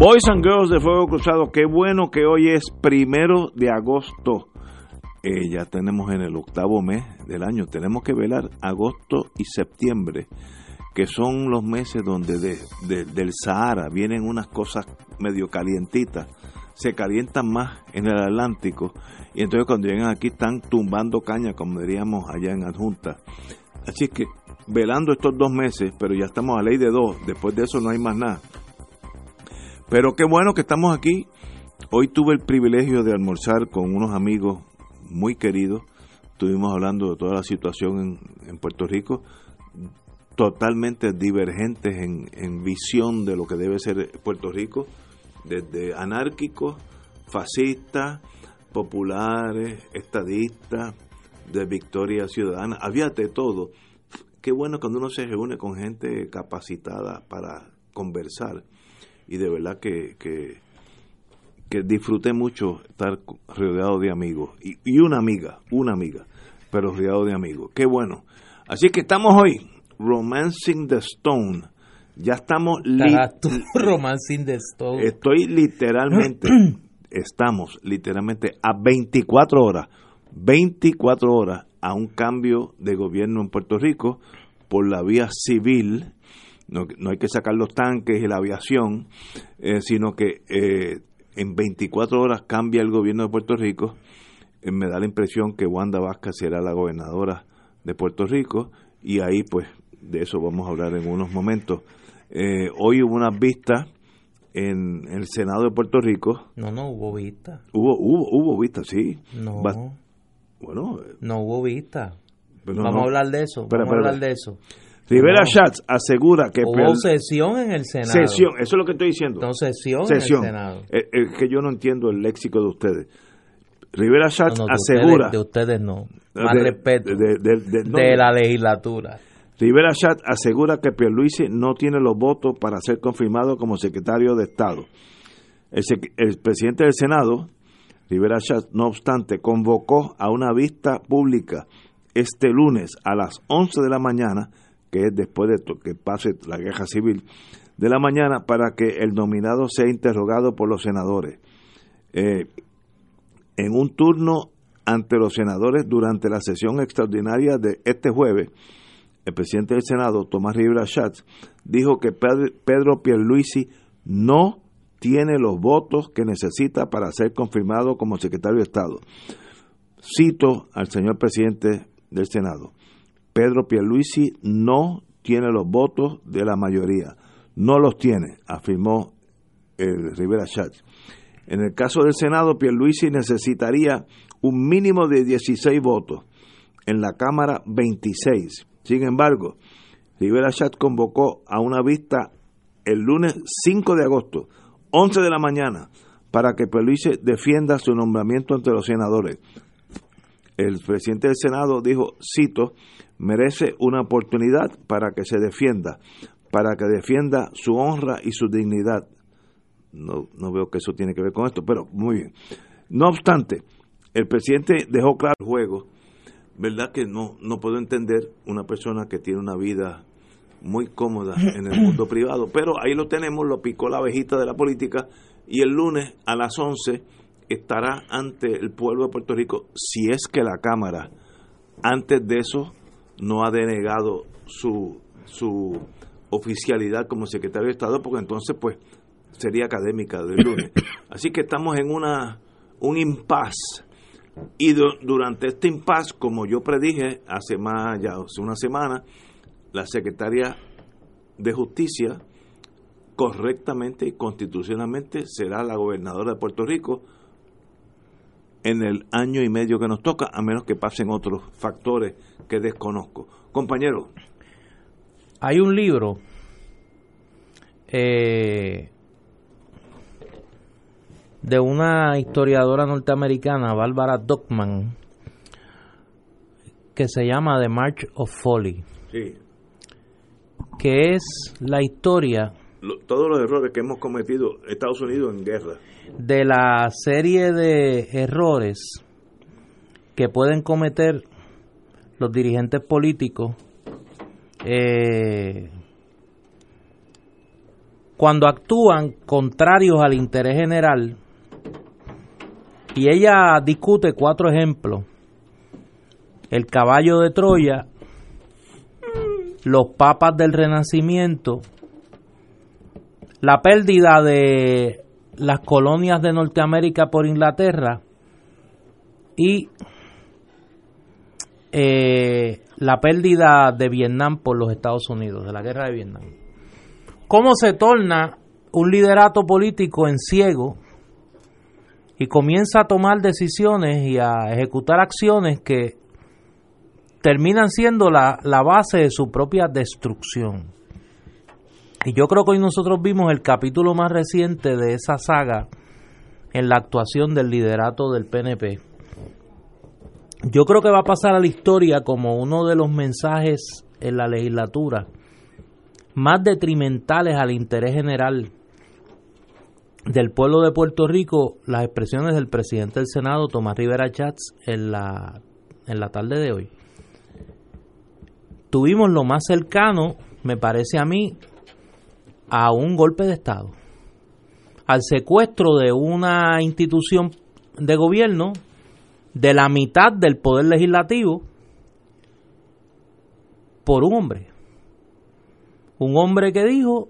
Boys and Girls de Fuego Cruzado, qué bueno que hoy es primero de agosto. Eh, ya tenemos en el octavo mes del año. Tenemos que velar agosto y septiembre, que son los meses donde del Sahara vienen unas cosas medio calientitas. Se calientan más en el Atlántico y entonces cuando llegan aquí están tumbando caña, como diríamos allá en Adjunta. Así que velando estos dos meses, pero ya estamos a ley de dos, después de eso no hay más nada pero qué bueno que estamos aquí. Hoy tuve el privilegio de almorzar con unos amigos muy queridos. Estuvimos hablando de toda la situación en, Puerto Rico, totalmente divergentes en, visión de lo que debe ser Puerto Rico, desde anárquicos, fascistas, populares, estadistas, de victoria ciudadana. Había de todo. Qué bueno cuando uno se reúne con gente capacitada para conversar y de verdad que, que, disfruté mucho estar rodeado de amigos y, y, una amiga, una amiga, pero rodeado de amigos. Qué bueno. Así que estamos hoy, Romancing the Stone. Ya estamos... Romancing the Stone. Estoy literalmente, estamos literalmente a 24 horas, 24 horas a un cambio de gobierno en Puerto Rico por la vía civil no, no hay que sacar los tanques y la aviación, eh, sino que eh, en 24 horas cambia el gobierno de Puerto Rico. Eh, me da la impresión que Wanda Vázquez será la gobernadora de Puerto Rico y ahí pues de eso vamos a hablar en unos momentos. hoy hubo una vista en el Senado de Puerto Rico. No, no hubo vista. Hubo, hubo, hubo vista, sí. No. bueno. No hubo vista. vamos a hablar de eso. vamos a hablar de eso. Rivera Schatz asegura que... Hubo sesión en el Senado. Sesión, eso es lo que estoy diciendo. No, sesión, en el Senado. Es, eh, eh, que yo no entiendo el léxico de ustedes. Rivera Schatz asegura... de ustedes no. Más respeto. De, la legislatura. Rivera Schatz asegura que Pierluisi no tiene los votos para ser confirmado como secretario de Estado. El, el presidente del Senado, Rivera Schatz, no obstante, convocó a una vista pública este lunes a las 11 de la mañana que es después de que pase la guerra civil, de la mañana para que el nominado sea interrogado por los senadores. Eh, en un turno ante los senadores durante la sesión extraordinaria de este jueves, el presidente del Senado, Tomás Rivera Schatz, dijo que Pedro Pierluisi no tiene los votos que necesita para ser confirmado como secretario de Estado. Cito al señor presidente del Senado. Pedro Pierluisi no tiene los votos de la mayoría. No los tiene, afirmó el Rivera Schatz. En el caso del Senado, Pierluisi necesitaría un mínimo de 16 votos. En la Cámara, 26. Sin embargo, Rivera Schatz convocó a una vista el lunes 5 de agosto, 11 de la mañana, para que Pierluisi defienda su nombramiento ante los senadores. El presidente del Senado dijo, cito, merece una oportunidad para que se defienda, para que defienda su honra y su dignidad. No, no veo que eso tiene que ver con esto, pero muy bien. No obstante, el presidente dejó claro el juego, ¿verdad? Que no, no puedo entender una persona que tiene una vida muy cómoda en el mundo privado, pero ahí lo tenemos, lo picó la abejita de la política y el lunes a las 11 estará ante el pueblo de Puerto Rico, si es que la Cámara antes de eso no ha denegado su, su oficialidad como secretario de Estado, porque entonces pues sería académica del lunes. Así que estamos en una un impasse. Y durante este impasse, como yo predije hace más ya hace una semana, la secretaria de Justicia correctamente y constitucionalmente será la gobernadora de Puerto Rico en el año y medio que nos toca, a menos que pasen otros factores que desconozco. Compañero. Hay un libro eh, de una historiadora norteamericana, Bárbara Dockman, que se llama The March of Folly. Que es la historia. todos los errores que hemos cometido Estados Unidos en guerra. De la serie de errores que pueden cometer los dirigentes políticos eh, cuando actúan contrarios al interés general. Y ella discute cuatro ejemplos. El caballo de Troya, los papas del Renacimiento, la pérdida de las colonias de Norteamérica por Inglaterra y eh, la pérdida de Vietnam por los Estados Unidos, de la guerra de Vietnam. ¿Cómo se torna un liderato político en ciego y comienza a tomar decisiones y a ejecutar acciones que terminan siendo la, la base de su propia destrucción? Y yo creo que hoy nosotros vimos el capítulo más reciente de esa saga en la actuación del liderato del PNP yo creo que va a pasar a la historia como uno de los mensajes en la legislatura más detrimentales al interés general del pueblo de Puerto Rico, las expresiones del presidente del Senado, Tomás Rivera Chats, en la, en la tarde de hoy. Tuvimos lo más cercano, me parece a mí, a un golpe de Estado, al secuestro de una institución de gobierno de la mitad del poder legislativo por un hombre. Un hombre que dijo,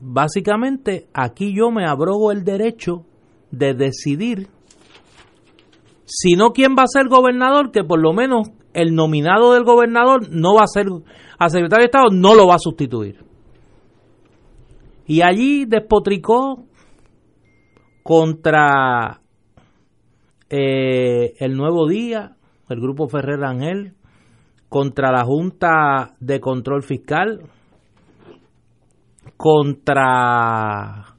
básicamente, aquí yo me abrogo el derecho de decidir, si no quién va a ser gobernador, que por lo menos el nominado del gobernador no va a ser, al secretario de Estado no lo va a sustituir. Y allí despotricó contra eh, el Nuevo Día, el Grupo Ferrer Ángel, contra la Junta de Control Fiscal, contra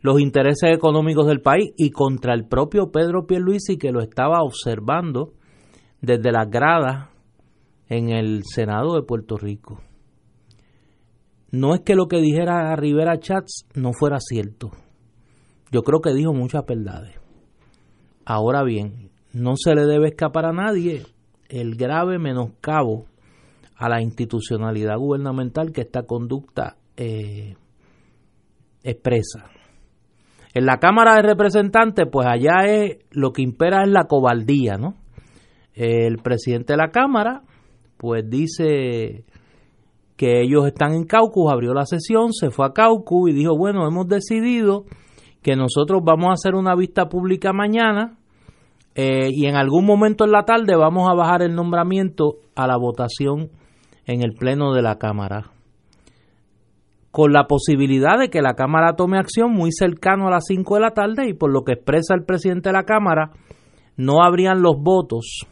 los intereses económicos del país y contra el propio Pedro Pierluisi que lo estaba observando desde las gradas en el Senado de Puerto Rico. No es que lo que dijera Rivera Chats no fuera cierto. Yo creo que dijo muchas verdades. Ahora bien, no se le debe escapar a nadie el grave menoscabo a la institucionalidad gubernamental que esta conducta eh, expresa. En la Cámara de Representantes, pues allá es lo que impera es la cobardía, ¿no? El presidente de la Cámara, pues dice que ellos están en Caucus, abrió la sesión, se fue a Caucus y dijo, bueno, hemos decidido que nosotros vamos a hacer una vista pública mañana eh, y en algún momento en la tarde vamos a bajar el nombramiento a la votación en el Pleno de la Cámara. Con la posibilidad de que la Cámara tome acción muy cercano a las 5 de la tarde y por lo que expresa el presidente de la Cámara, no habrían los votos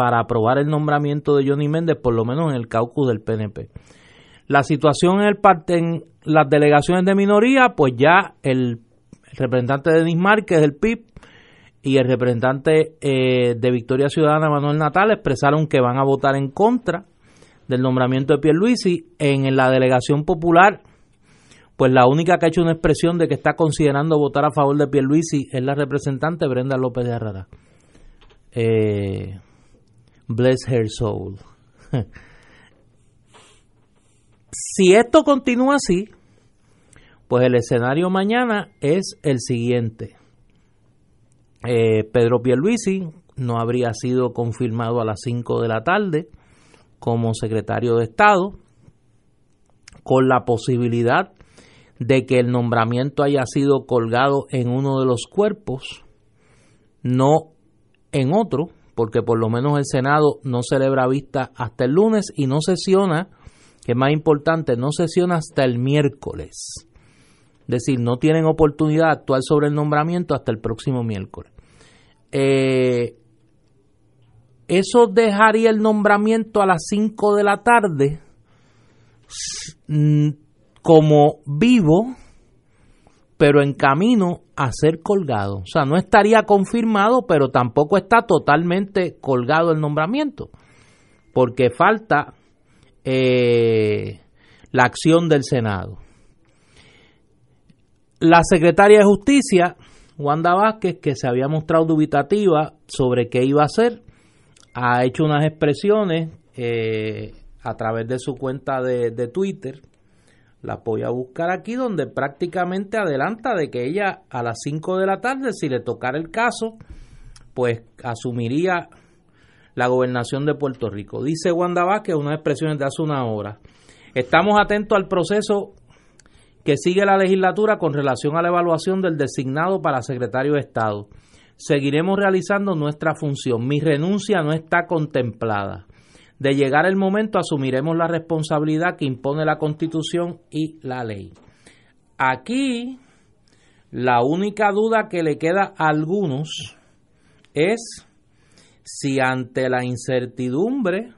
para aprobar el nombramiento de Johnny Méndez, por lo menos en el caucus del PNP. La situación en, el, en las delegaciones de minoría, pues ya el representante de Nismar, que es del PIB, y el representante eh, de Victoria Ciudadana, Manuel Natal, expresaron que van a votar en contra del nombramiento de Pierluisi. En la delegación popular, pues la única que ha hecho una expresión de que está considerando votar a favor de Pierluisi es la representante Brenda López de Herrera. Eh, bless her soul. si esto continúa así, pues el escenario mañana es el siguiente. Eh, Pedro Pierluisi no habría sido confirmado a las 5 de la tarde como secretario de Estado, con la posibilidad de que el nombramiento haya sido colgado en uno de los cuerpos, no en otro, porque por lo menos el Senado no celebra vista hasta el lunes y no sesiona, que es más importante, no sesiona hasta el miércoles. Es decir, no tienen oportunidad de actuar sobre el nombramiento hasta el próximo miércoles. Eh, eso dejaría el nombramiento a las 5 de la tarde como vivo pero en camino a ser colgado. O sea, no estaría confirmado, pero tampoco está totalmente colgado el nombramiento, porque falta eh, la acción del Senado. La secretaria de Justicia, Wanda Vázquez, que se había mostrado dubitativa sobre qué iba a hacer, ha hecho unas expresiones eh, a través de su cuenta de, de Twitter la voy a buscar aquí donde prácticamente adelanta de que ella a las 5 de la tarde, si le tocara el caso, pues asumiría la gobernación de Puerto Rico. Dice Wanda Vázquez, unas expresiones de hace una hora. Estamos atentos al proceso que sigue la legislatura con relación a la evaluación del designado para secretario de Estado. Seguiremos realizando nuestra función. Mi renuncia no está contemplada. De llegar el momento asumiremos la responsabilidad que impone la Constitución y la ley. Aquí la única duda que le queda a algunos es si ante la incertidumbre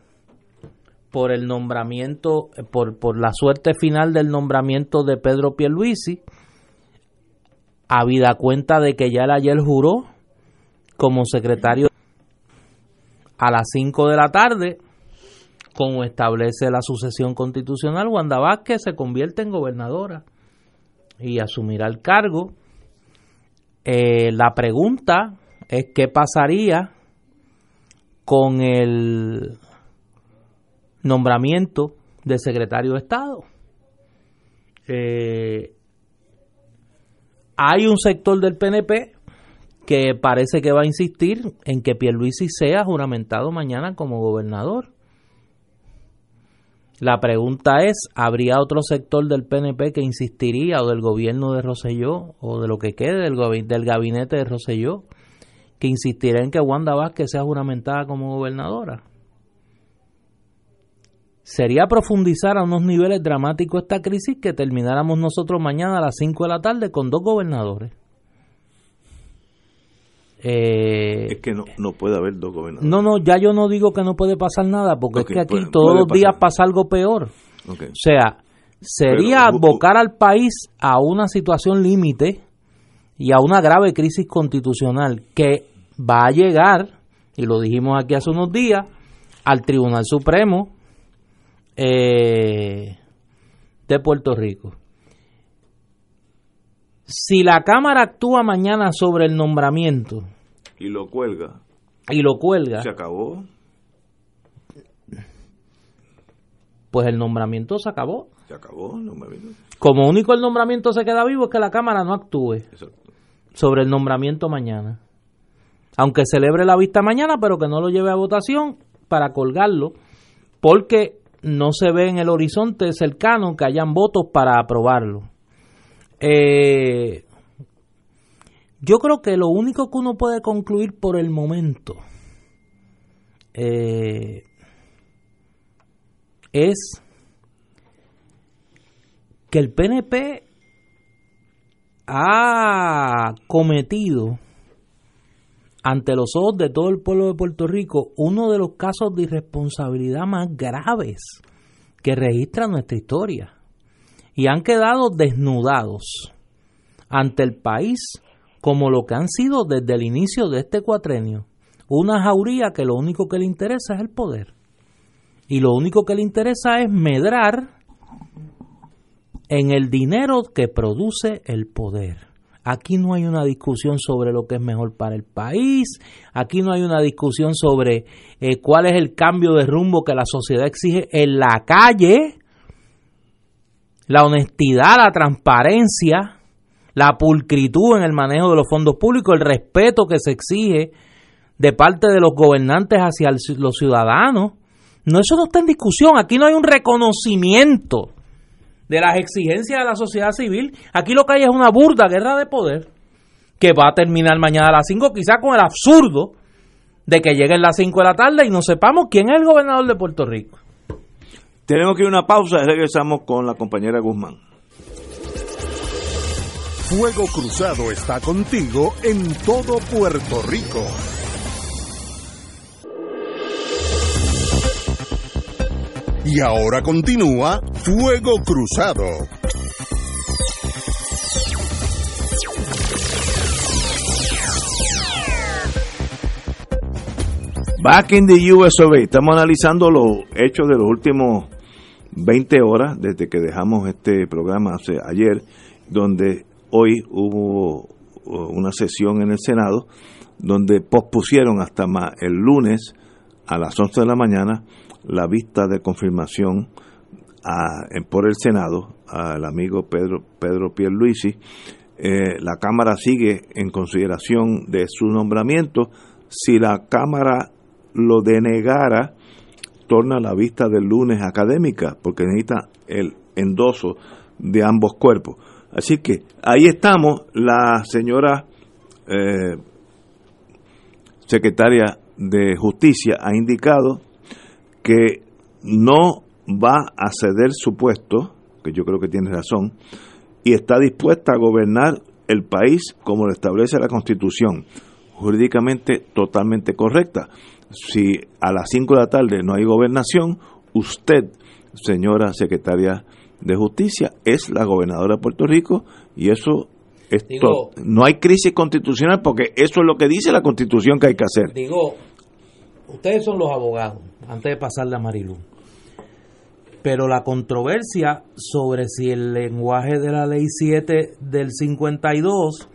por el nombramiento, por, por la suerte final del nombramiento de Pedro Pierluisi, habida cuenta de que ya él ayer juró como secretario a las 5 de la tarde, como establece la sucesión constitucional, Wanda Vázquez se convierte en gobernadora y asumirá el cargo. Eh, la pregunta es qué pasaría con el nombramiento de secretario de Estado. Eh, hay un sector del PNP que parece que va a insistir en que Pierluisi sea juramentado mañana como gobernador. La pregunta es, ¿habría otro sector del PNP que insistiría, o del gobierno de Roselló, o de lo que quede del, del gabinete de Roselló, que insistiría en que Wanda Vázquez sea juramentada como gobernadora? Sería profundizar a unos niveles dramáticos esta crisis que termináramos nosotros mañana a las 5 de la tarde con dos gobernadores. Eh, es que no, no, puede haber dos gobernadores. No, no, ya yo no digo que no puede pasar nada, porque es que aquí todos los días pasa algo peor. O sea, sería abocar al país a una situación límite y a una grave crisis constitucional que va a llegar, y lo dijimos aquí hace unos días, al Tribunal Supremo eh, de Puerto Rico. Si la Cámara actúa mañana sobre el nombramiento. Y lo cuelga. Y lo cuelga. Se acabó. Pues el nombramiento se acabó. Se acabó el nombramiento. Como único el nombramiento se queda vivo es que la Cámara no actúe sobre el nombramiento mañana. Aunque celebre la vista mañana, pero que no lo lleve a votación para colgarlo, porque no se ve en el horizonte cercano que hayan votos para aprobarlo. Eh, yo creo que lo único que uno puede concluir por el momento eh, es que el PNP ha cometido ante los ojos de todo el pueblo de Puerto Rico uno de los casos de irresponsabilidad más graves que registra nuestra historia y han quedado desnudados ante el país como lo que han sido desde el inicio de este cuatrenio, una jauría que lo único que le interesa es el poder. Y lo único que le interesa es medrar en el dinero que produce el poder. Aquí no hay una discusión sobre lo que es mejor para el país, aquí no hay una discusión sobre eh, cuál es el cambio de rumbo que la sociedad exige en la calle, la honestidad, la transparencia, la pulcritud en el manejo de los fondos públicos, el respeto que se exige de parte de los gobernantes hacia los ciudadanos. No, eso no está en discusión. Aquí no hay un reconocimiento de las exigencias de la sociedad civil. Aquí lo que hay es una burda guerra de poder que va a terminar mañana a las 5, quizá con el absurdo de que lleguen las 5 de la tarde y no sepamos quién es el gobernador de Puerto Rico. Tenemos que ir a una pausa y regresamos con la compañera Guzmán. Fuego Cruzado está contigo en todo Puerto Rico. Y ahora continúa Fuego Cruzado. Back in the US. Estamos analizando los hechos de los últimos 20 horas desde que dejamos este programa hace, ayer, donde hoy hubo una sesión en el Senado donde pospusieron hasta el lunes a las 11 de la mañana la vista de confirmación por el Senado al amigo Pedro, Pedro Pierluisi. Eh, la Cámara sigue en consideración de su nombramiento. Si la Cámara lo denegara, torna la vista del lunes académica, porque necesita el endoso de ambos cuerpos. Así que ahí estamos, la señora eh, secretaria de Justicia ha indicado que no va a ceder su puesto, que yo creo que tiene razón, y está dispuesta a gobernar el país como lo establece la Constitución, jurídicamente totalmente correcta. Si a las 5 de la tarde no hay gobernación, usted, señora secretaria de Justicia, es la gobernadora de Puerto Rico y eso esto, no hay crisis constitucional porque eso es lo que dice la constitución que hay que hacer. Digo, ustedes son los abogados, antes de pasarle a Marilu. Pero la controversia sobre si el lenguaje de la ley 7 del 52,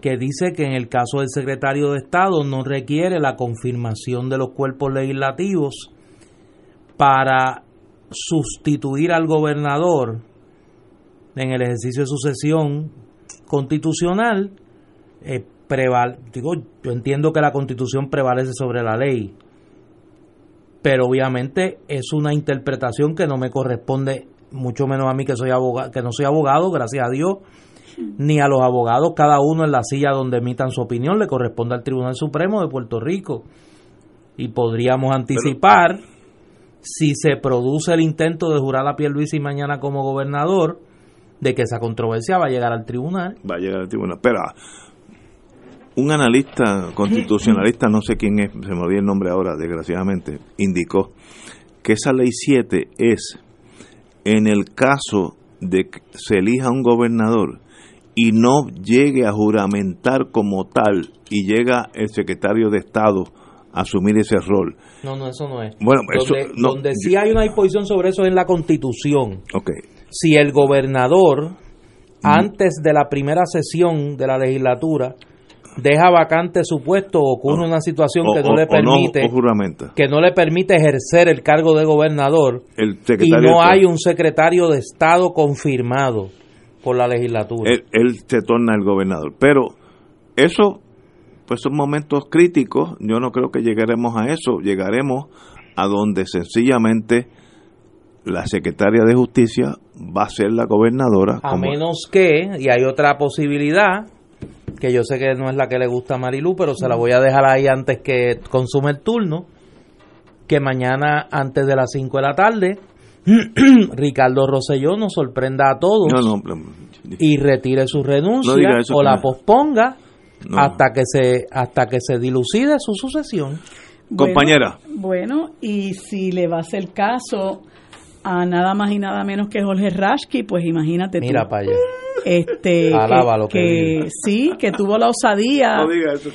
que dice que en el caso del secretario de Estado no requiere la confirmación de los cuerpos legislativos para sustituir al gobernador en el ejercicio de sucesión constitucional, eh, digo, yo entiendo que la constitución prevalece sobre la ley, pero obviamente es una interpretación que no me corresponde, mucho menos a mí que soy abogado, que no soy abogado, gracias a Dios, ni a los abogados, cada uno en la silla donde emitan su opinión, le corresponde al Tribunal Supremo de Puerto Rico. Y podríamos anticipar, si se produce el intento de jurar a y mañana como gobernador, de que esa controversia va a llegar al tribunal. Va a llegar al tribunal. Pero un analista constitucionalista, no sé quién es, se me olvidó el nombre ahora, desgraciadamente, indicó que esa ley 7 es en el caso de que se elija un gobernador y no llegue a juramentar como tal y llega el secretario de Estado a asumir ese rol. No, no, eso no es. Bueno, donde, eso, no, donde sí hay una disposición sobre eso es en la Constitución. Okay si el gobernador, antes de la primera sesión de la legislatura, deja vacante su puesto o ocurre una situación que no le permite que no le permite ejercer el cargo de gobernador y no hay un secretario de estado confirmado por la legislatura. Él, él, se torna el gobernador. Pero eso pues son momentos críticos. Yo no creo que llegaremos a eso. Llegaremos a donde sencillamente la secretaria de justicia va a ser la gobernadora. A menos que, y hay otra posibilidad, que yo sé que no es la que le gusta a Marilu, pero se la voy a dejar ahí antes que consume el turno, que mañana antes de las 5 de la tarde, Ricardo Rosselló nos sorprenda a todos y retire su renuncia o la posponga hasta que se hasta que se dilucide su sucesión. Compañera. Bueno, y si le va a hacer caso a nada más y nada menos que Jorge Rashki, pues imagínate Mira para allá. Este que, sí, que tuvo la osadía.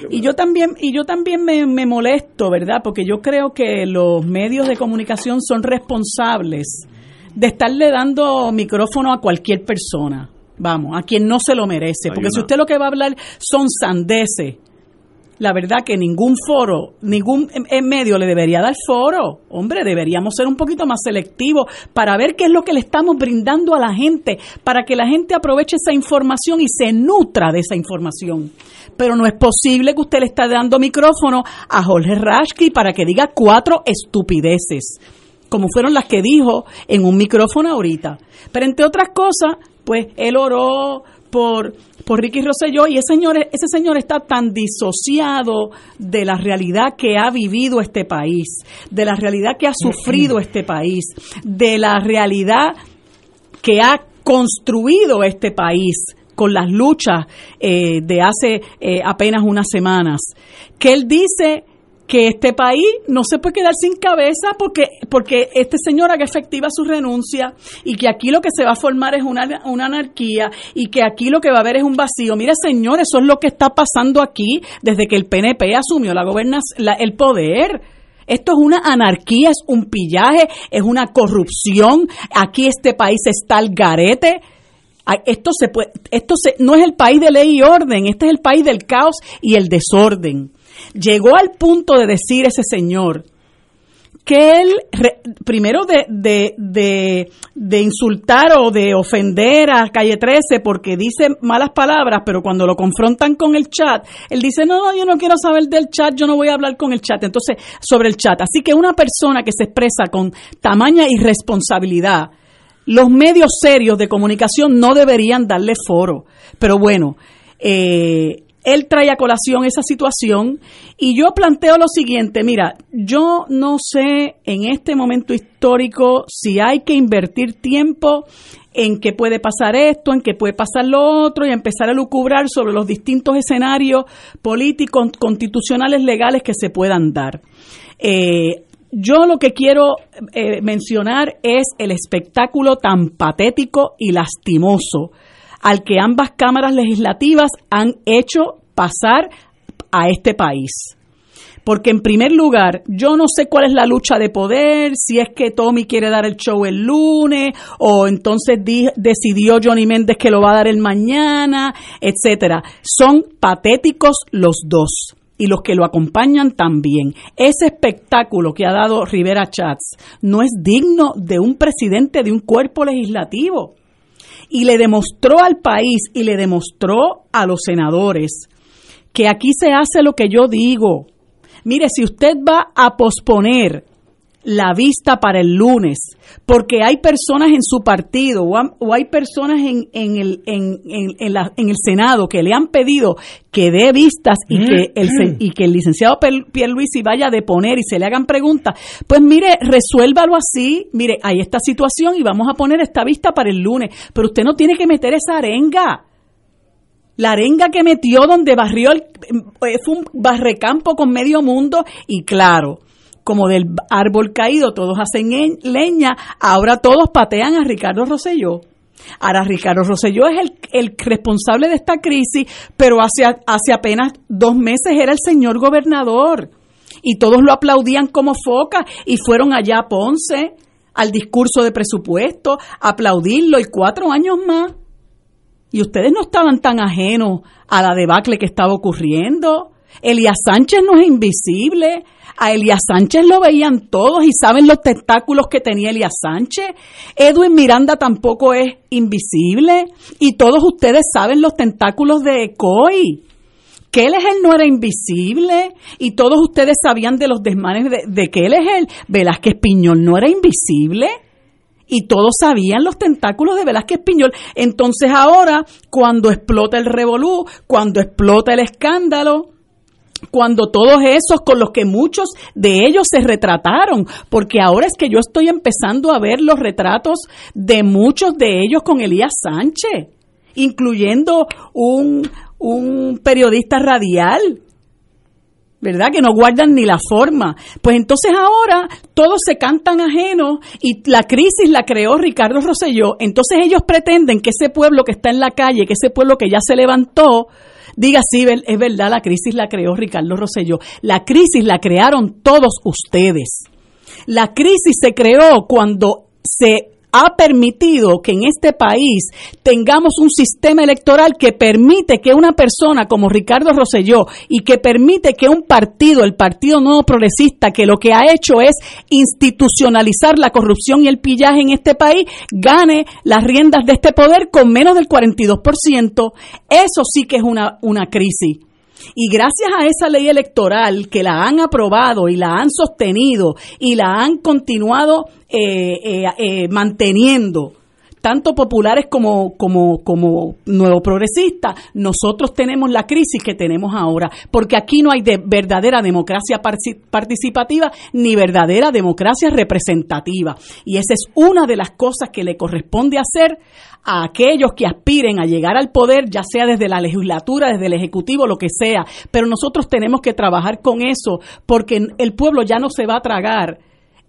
y yo también y yo también me, me molesto, ¿verdad? Porque yo creo que los medios de comunicación son responsables de estarle dando micrófono a cualquier persona. Vamos, a quien no se lo merece. Porque si usted lo que va a hablar son sandeces la verdad que ningún foro, ningún medio le debería dar foro. Hombre, deberíamos ser un poquito más selectivos para ver qué es lo que le estamos brindando a la gente, para que la gente aproveche esa información y se nutra de esa información. Pero no es posible que usted le esté dando micrófono a Jorge Rashki para que diga cuatro estupideces, como fueron las que dijo en un micrófono ahorita. Pero entre otras cosas, pues él oró por por Ricky Rosselló y ese señor, ese señor está tan disociado de la realidad que ha vivido este país, de la realidad que ha sufrido este país, de la realidad que ha construido este país con las luchas eh, de hace eh, apenas unas semanas, que él dice que este país no se puede quedar sin cabeza porque, porque este señor haga efectiva su renuncia y que aquí lo que se va a formar es una, una anarquía y que aquí lo que va a haber es un vacío. Mire, señor, eso es lo que está pasando aquí desde que el PNP asumió la, la el poder Esto es una anarquía, es un pillaje, es una corrupción. Aquí este país está el garete. Esto se puede, esto se, no es el país de ley y orden, este es el país del caos y el desorden. Llegó al punto de decir ese señor que él, primero de, de, de, insultar o de ofender a Calle 13 porque dice malas palabras, pero cuando lo confrontan con el chat, él dice, no, no, yo no quiero saber del chat, yo no voy a hablar con el chat. Entonces, sobre el chat. Así que una persona que se expresa con tamaña irresponsabilidad, los medios serios de comunicación no deberían darle foro. Pero bueno, eh, él trae a colación esa situación y yo planteo lo siguiente, mira, yo no sé en este momento histórico si hay que invertir tiempo en qué puede pasar esto, en qué puede pasar lo otro y empezar a lucubrar sobre los distintos escenarios políticos, constitucionales, legales que se puedan dar. Eh, yo lo que quiero eh, mencionar es el espectáculo tan patético y lastimoso al que ambas cámaras legislativas han hecho pasar a este país. Porque en primer lugar, yo no sé cuál es la lucha de poder, si es que Tommy quiere dar el show el lunes o entonces decidió Johnny Méndez que lo va a dar el mañana, etcétera. Son patéticos los dos y los que lo acompañan también. Ese espectáculo que ha dado Rivera Chats no es digno de un presidente de un cuerpo legislativo y le demostró al país y le demostró a los senadores que aquí se hace lo que yo digo. Mire, si usted va a posponer la vista para el lunes, porque hay personas en su partido o, hay personas en, en, el, en, en, la, en, el Senado que le han pedido que dé vistas y, mm, que el, mm. y que el licenciado Pierluisi vaya a deponer y se le hagan preguntas, pues mire, resuélvalo así, mire, hay esta situación y vamos a poner esta vista para el lunes, pero usted no tiene que meter esa arenga. La arenga que metió donde barrió el, eh, fue un barrecampo con medio mundo y claro, como del árbol caído, todos hacen leña, ahora todos patean a Ricardo Rosselló. Ahora Ricardo Rosselló es el, el responsable de esta crisis, pero hace, hace apenas dos meses era el señor gobernador y todos lo aplaudían como foca y fueron allá a Ponce al discurso de presupuesto, a aplaudirlo y cuatro años más. Y ustedes no estaban tan ajenos a la debacle que estaba ocurriendo. Elías Sánchez no es invisible. A Elías Sánchez lo veían todos y saben los tentáculos que tenía Elías Sánchez. Edwin Miranda tampoco es invisible y todos ustedes saben los tentáculos de es él no era invisible y todos ustedes sabían de los desmanes de, de él. Velázquez Piñol no era invisible y todos sabían los tentáculos de Velázquez Piñol. Entonces ahora, cuando explota el revolú, cuando explota el escándalo, cuando todos esos con los que muchos de ellos se retrataron, porque ahora es que yo estoy empezando a ver los retratos de muchos de ellos con Elías Sánchez, incluyendo un, un periodista radial. ¿Verdad? Que no guardan ni la forma. Pues entonces ahora todos se cantan ajenos y la crisis la creó Ricardo Rosselló. Entonces ellos pretenden que ese pueblo que está en la calle, que ese pueblo que ya se levantó, diga, sí, es verdad, la crisis la creó Ricardo Rosselló. La crisis la crearon todos ustedes. La crisis se creó cuando se ha permitido que en este país tengamos un sistema electoral que permite que una persona como Ricardo Rosselló y que permite que un partido, el Partido Nuevo Progresista, que lo que ha hecho es institucionalizar la corrupción y el pillaje en este país, gane las riendas de este poder con menos del 42%. Eso sí que es una, una crisis. Y gracias a esa ley electoral que la han aprobado y la han sostenido y la han continuado eh, eh, eh, manteniendo, tanto populares como, como, como nuevo progresistas, nosotros tenemos la crisis que tenemos ahora, porque aquí no hay de verdadera democracia participativa ni verdadera democracia representativa. Y esa es una de las cosas que le corresponde hacer a aquellos que aspiren a llegar al poder, ya sea desde la legislatura, desde el Ejecutivo, lo que sea. Pero nosotros tenemos que trabajar con eso, porque el pueblo ya no se va a tragar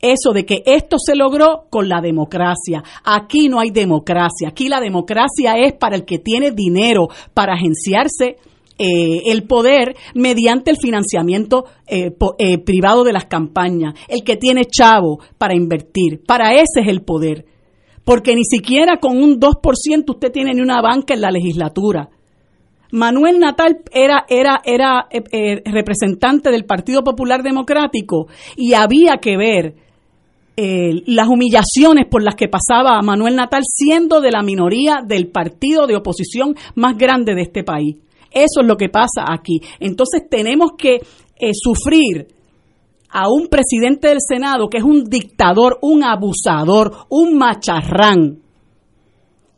eso de que esto se logró con la democracia. Aquí no hay democracia. Aquí la democracia es para el que tiene dinero para agenciarse eh, el poder mediante el financiamiento eh, eh, privado de las campañas, el que tiene chavo para invertir. Para ese es el poder. Porque ni siquiera con un 2% usted tiene ni una banca en la legislatura. Manuel Natal era, era, era representante del Partido Popular Democrático y había que ver las humillaciones por las que pasaba a Manuel Natal siendo de la minoría del partido de oposición más grande de este país. Eso es lo que pasa aquí. Entonces tenemos que eh, sufrir a un presidente del Senado que es un dictador, un abusador, un macharrán,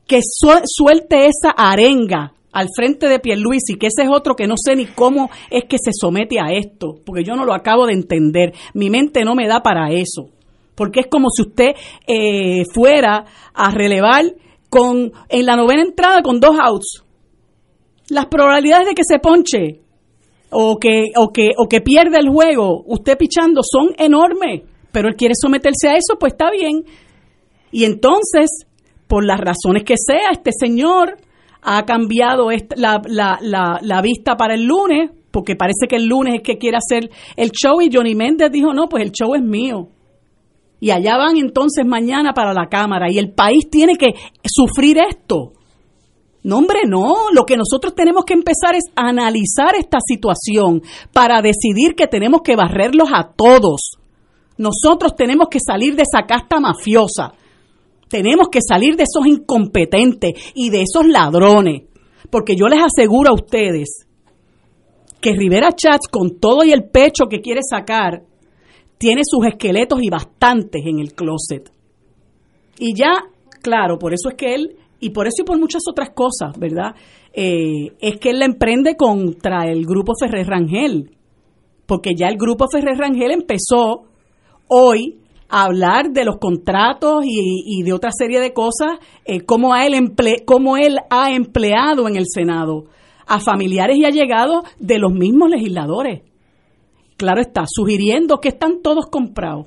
que suelte esa arenga al frente de Pierluisi, que ese es otro que no sé ni cómo es que se somete a esto, porque yo no lo acabo de entender. Mi mente no me da para eso, porque es como si usted eh, fuera a relevar con en la novena entrada con dos outs las probabilidades de que se ponche o que, o que, o que pierda el juego, usted pichando, son enormes. Pero él quiere someterse a eso, pues está bien. Y entonces, por las razones que sea, este señor ha cambiado la, la, la, la vista para el lunes, porque parece que el lunes es que quiere hacer el show y Johnny Méndez dijo, no, pues el show es mío. Y allá van entonces mañana para la Cámara y el país tiene que sufrir esto. No, hombre, no. Lo que nosotros tenemos que empezar es analizar esta situación para decidir que tenemos que barrerlos a todos. Nosotros tenemos que salir de esa casta mafiosa. Tenemos que salir de esos incompetentes y de esos ladrones. Porque yo les aseguro a ustedes que Rivera Chats, con todo y el pecho que quiere sacar, tiene sus esqueletos y bastantes en el closet. Y ya, claro, por eso es que él y por eso y por muchas otras cosas, ¿verdad? Eh, es que él la emprende contra el grupo Ferrer Rangel, porque ya el grupo Ferrer Rangel empezó hoy a hablar de los contratos y, de otra serie de cosas, eh, cómo, él emple, cómo él ha empleado en el Senado a familiares y allegados de los mismos legisladores. Claro está, sugiriendo que están todos comprados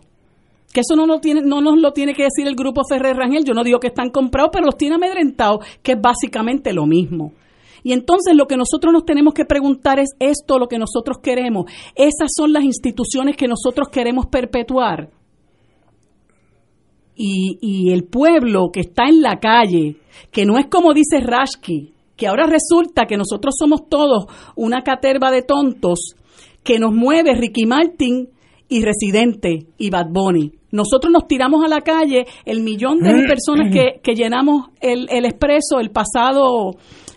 que eso no, tiene, no nos lo tiene que decir el grupo Ferrer Rangel, yo no digo que están comprados, pero los tiene amedrentados, que es básicamente lo mismo. Y entonces lo que nosotros nos tenemos que preguntar es esto lo que nosotros queremos. Esas son las instituciones que nosotros queremos perpetuar. Y, y el pueblo que está en la calle, que no es como dice Rashki, que ahora resulta que nosotros somos todos una caterva de tontos, que nos mueve Ricky Martin y Residente y Bad Bunny. Nosotros nos tiramos a la calle, el millón de personas que, que llenamos el, el expreso el pasado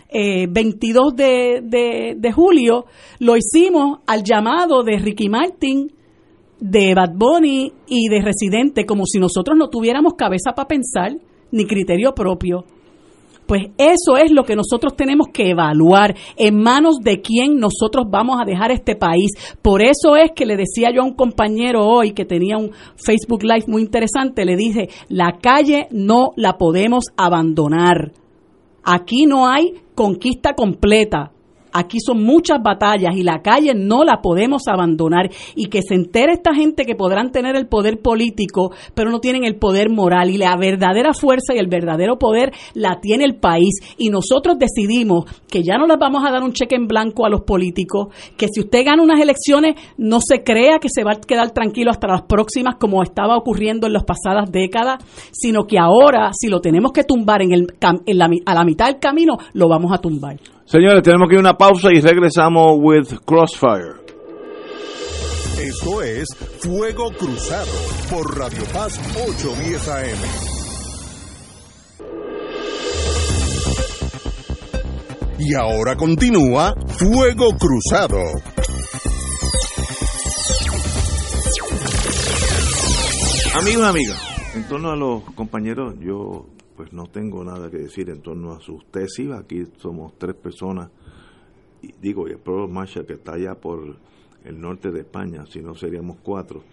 eh, 22 de, de, de, julio, lo hicimos al llamado de Ricky Martin, de Bad Bunny y de Residente, como si nosotros no tuviéramos cabeza para pensar ni criterio propio. Pues eso es lo que nosotros tenemos que evaluar en manos de quién nosotros vamos a dejar este país. Por eso es que le decía yo a un compañero hoy que tenía un Facebook Live muy interesante, le dije, la calle no la podemos abandonar. Aquí no hay conquista completa. Aquí son muchas batallas y la calle no la podemos abandonar. Y que se entere esta gente que podrán tener el poder político, pero no tienen el poder moral. Y la verdadera fuerza y el verdadero poder la tiene el país. Y nosotros decidimos que ya no les vamos a dar un cheque en blanco a los políticos, que si usted gana unas elecciones no se crea que se va a quedar tranquilo hasta las próximas como estaba ocurriendo en las pasadas décadas, sino que ahora si lo tenemos que tumbar en el, a la mitad del camino, lo vamos a tumbar. Señores, tenemos que ir a una pausa y regresamos with Crossfire. Esto es Fuego Cruzado por Radio Paz 810 AM. Y ahora continúa Fuego Cruzado. Amigos, amigas, en torno a los compañeros, yo pues no tengo nada que decir en torno a sus tesis. Aquí somos tres personas, y digo, y el pueblo Marshall que está allá por el norte de España, si no seríamos cuatro,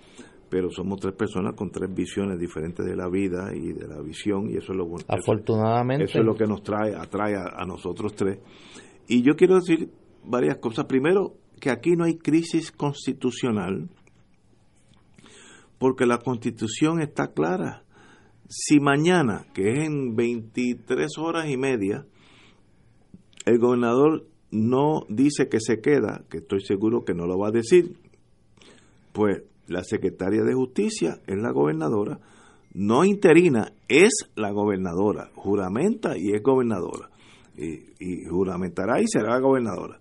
pero somos tres personas con tres visiones diferentes de la vida y de la visión, y eso es lo bueno. Afortunadamente. Eso, es lo que nos trae, atrae a, a nosotros tres. Y yo quiero decir varias cosas. Primero, que aquí no hay crisis constitucional, porque la constitución está clara si mañana, que es en 23 horas y media, el gobernador no dice que se queda, que estoy seguro que no lo va a decir, pues la secretaria de Justicia es la gobernadora, no interina, es la gobernadora, juramenta y es gobernadora, y, juramentará y será gobernadora.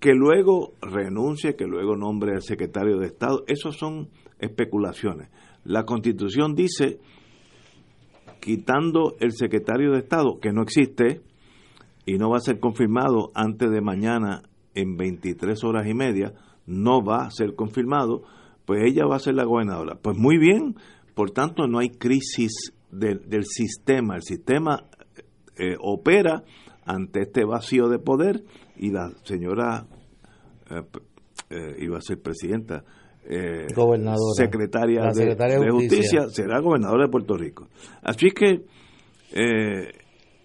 Que luego renuncie, que luego nombre al secretario de Estado, eso son especulaciones. La constitución dice, quitando el secretario de Estado, que no existe y no va a ser confirmado antes de mañana en 23 horas y media, no va a ser confirmado, pues ella va a ser la gobernadora. Pues muy bien, por tanto no hay crisis del sistema, el sistema eh, opera ante este vacío de poder y la señora eh, eh, iba a ser presidenta, secretaria, de, justicia. será gobernadora de Puerto Rico. Así que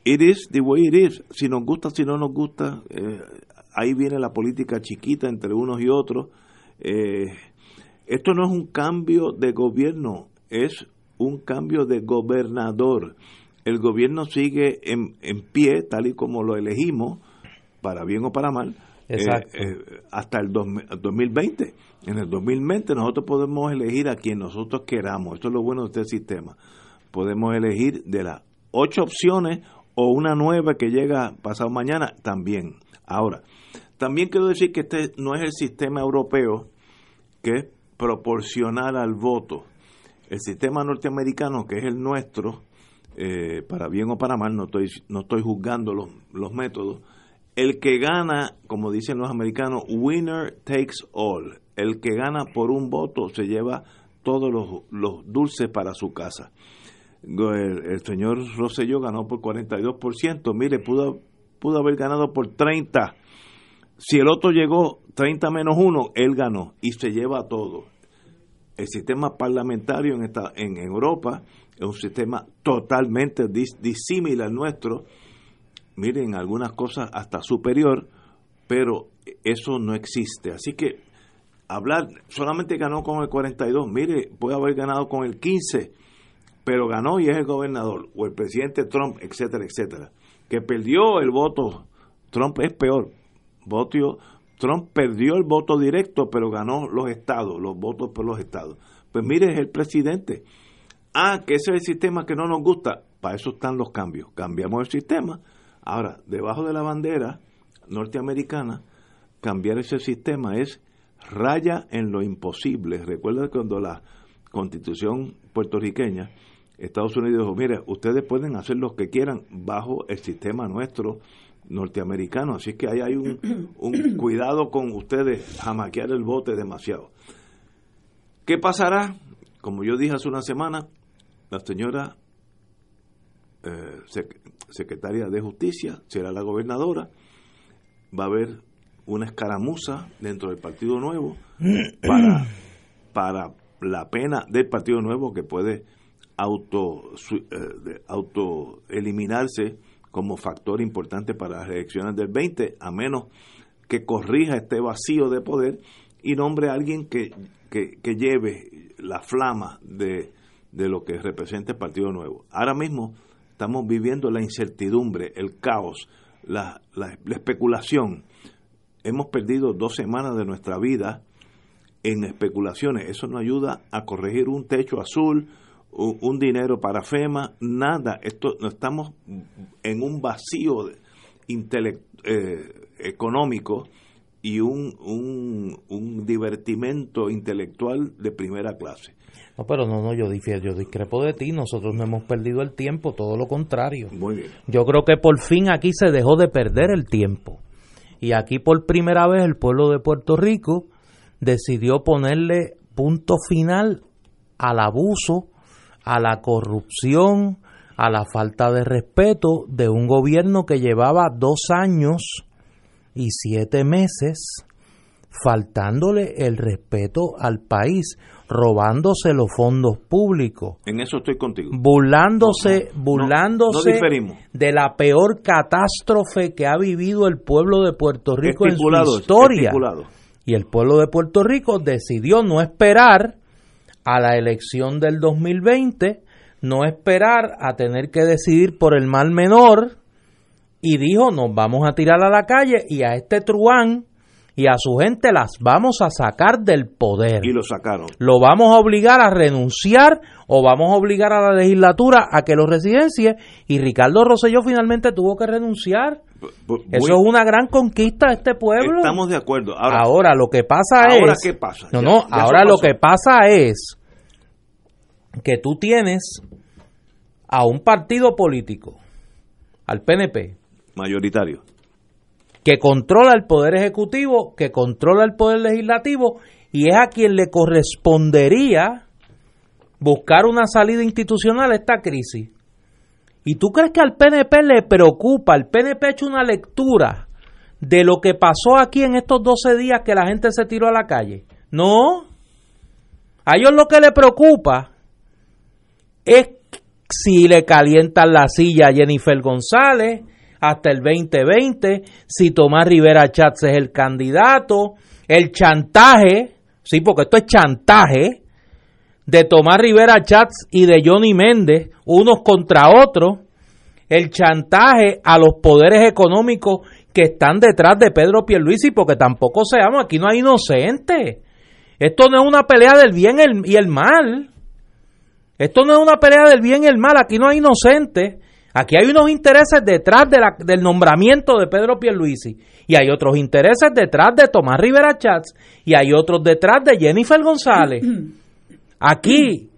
it is the way it is. Si nos gusta, si no nos gusta, ahí viene la política chiquita entre unos y otros. esto no es un cambio de gobierno, es un cambio de gobernador. El gobierno sigue en, en pie, tal y como lo elegimos, para bien o para mal, eh, eh, hasta el 2020. En el 2020 nosotros podemos elegir a quien nosotros queramos. Esto es lo bueno de este sistema. Podemos elegir de las ocho opciones o una nueva que llega pasado mañana también. Ahora, también quiero decir que este no es el sistema europeo que es proporcional al voto el sistema norteamericano, que es el nuestro, eh, para bien o para mal, no estoy, no estoy juzgando los, los métodos, el que gana, como dicen los americanos, winner takes all. El que gana por un voto se lleva todos los, dulces para su casa. El, señor Rosselló ganó por 42%, mire, pudo, pudo haber ganado por 30%. Si el otro llegó 30 menos 1, él ganó y se lleva todo el sistema parlamentario en, esta, en Europa es un sistema totalmente disímil al nuestro, miren, algunas cosas hasta superior, pero eso no existe. Así que hablar, solamente ganó con el 42, mire, puede haber ganado con el 15, pero ganó y es el gobernador, o el presidente Trump, etcétera, etcétera. Que perdió el voto, Trump es peor, votó, Trump perdió el voto directo, pero ganó los estados, los votos por los estados. Pues mire, es el presidente. Ah, que ese es el sistema que no nos gusta. Para eso están los cambios. Cambiamos el sistema. Ahora, debajo de la bandera norteamericana, cambiar ese sistema es raya en lo imposible. Recuerda cuando la constitución puertorriqueña, Estados Unidos dijo, mire, ustedes pueden hacer lo que quieran bajo el sistema nuestro norteamericano, así que ahí hay un, cuidado con ustedes jamaquear el bote demasiado. ¿Qué pasará? Como yo dije hace una semana, la señora eh, secretaria de Justicia será la gobernadora, va a haber una escaramuza dentro del Partido Nuevo para, para la pena del Partido Nuevo que puede auto, eh, auto eliminarse como factor importante para las elecciones del 20, a menos que corrija este vacío de poder y nombre a alguien que, que, lleve la flama de, de lo que representa el Partido Nuevo. Ahora mismo estamos viviendo la incertidumbre, el caos, la, la, especulación. Hemos perdido dos semanas de nuestra vida en especulaciones. Eso nos ayuda a corregir un techo azul, un dinero para FEMA, nada. Esto no estamos en un vacío eh, económico y un, un, un, divertimento intelectual de primera clase. No, pero no, no, yo difiero, yo discrepo de ti, nosotros no hemos perdido el tiempo, todo lo contrario. Muy bien. Yo creo que por fin aquí se dejó de perder el tiempo. Y aquí por primera vez el pueblo de Puerto Rico decidió ponerle punto final al abuso a la corrupción, a la falta de respeto de un gobierno que llevaba dos años y siete meses faltándole el respeto al país, robándose los fondos públicos. En eso estoy contigo. Burlándose, burlándose de la peor catástrofe que ha vivido el pueblo de Puerto Rico en su historia. Y el pueblo de Puerto Rico decidió no esperar a la elección del 2020, no esperar a tener que decidir por el mal menor y dijo, nos vamos a tirar a la calle y a este truán y a su gente las vamos a sacar del poder. Y lo sacaron. Lo vamos a obligar a renunciar o vamos a obligar a la legislatura a que lo residencie y Ricardo Rosselló finalmente tuvo que renunciar. Eso es una gran conquista de este pueblo. Estamos de acuerdo. Ahora, lo que pasa es... ¿Ahora qué pasa? No, no, ahora lo que pasa es que tú tienes a un partido político, al PNP. Mayoritario que controla el poder ejecutivo, que controla el poder legislativo y es a quien le correspondería buscar una salida institucional a esta crisis. ¿Y tú crees que al PNP le preocupa? El PNP ha hecho una lectura de lo que pasó aquí en estos 12 días que la gente se tiró a la calle. No. A ellos lo que le preocupa es si le calientan la silla a Jennifer González, hasta el 2020, si Tomás Rivera Chats es el candidato, el chantaje, sí, porque esto es chantaje, de Tomás Rivera Chats y de Johnny Méndez, unos contra otros, el chantaje a los poderes económicos que están detrás de Pedro Pierluisi, porque tampoco seamos, aquí no hay inocentes. Esto no es una pelea del bien y el mal. Esto no es una pelea del bien y el mal, aquí no hay inocentes. Aquí hay unos intereses detrás de la, del nombramiento de Pedro Pierluisi y hay otros intereses detrás de Tomás Rivera Chats y hay otros detrás de Jennifer González. Aquí,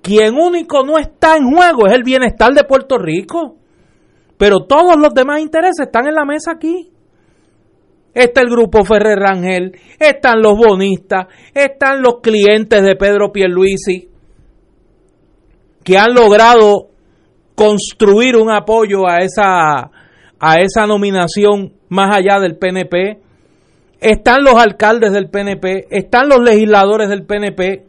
quien único no está en juego es el bienestar de Puerto Rico, pero todos los demás intereses están en la mesa aquí. Está el grupo Ferrer Rangel, están los bonistas, están los clientes de Pedro Pierluisi que han logrado construir un apoyo a esa, a esa nominación más allá del PNP. Están los alcaldes del PNP, están los legisladores del PNP,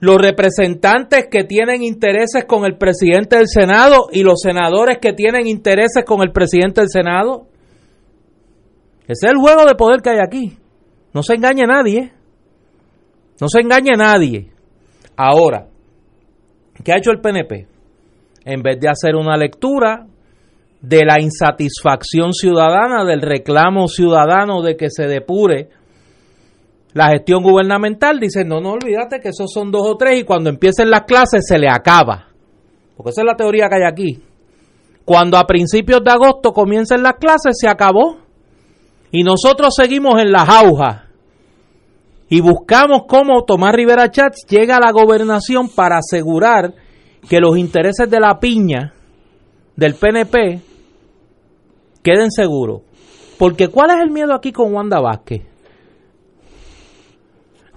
los representantes que tienen intereses con el presidente del Senado y los senadores que tienen intereses con el presidente del Senado. Ese es el juego de poder que hay aquí. No se engañe nadie. No se engañe nadie. Ahora, ¿qué ha hecho el PNP? En vez de hacer una lectura de la insatisfacción ciudadana, del reclamo ciudadano de que se depure la gestión gubernamental, dicen, no, no olvídate que esos son dos o tres y cuando empiecen las clases se le acaba. Porque esa es la teoría que hay aquí. Cuando a principios de agosto comiencen las clases, se acabó. Y nosotros seguimos en las aujas. Y buscamos cómo Tomás Rivera Chats llega a la gobernación para asegurar que los intereses de la piña del PNP queden seguros. Porque ¿cuál es el miedo aquí con Wanda Vázquez?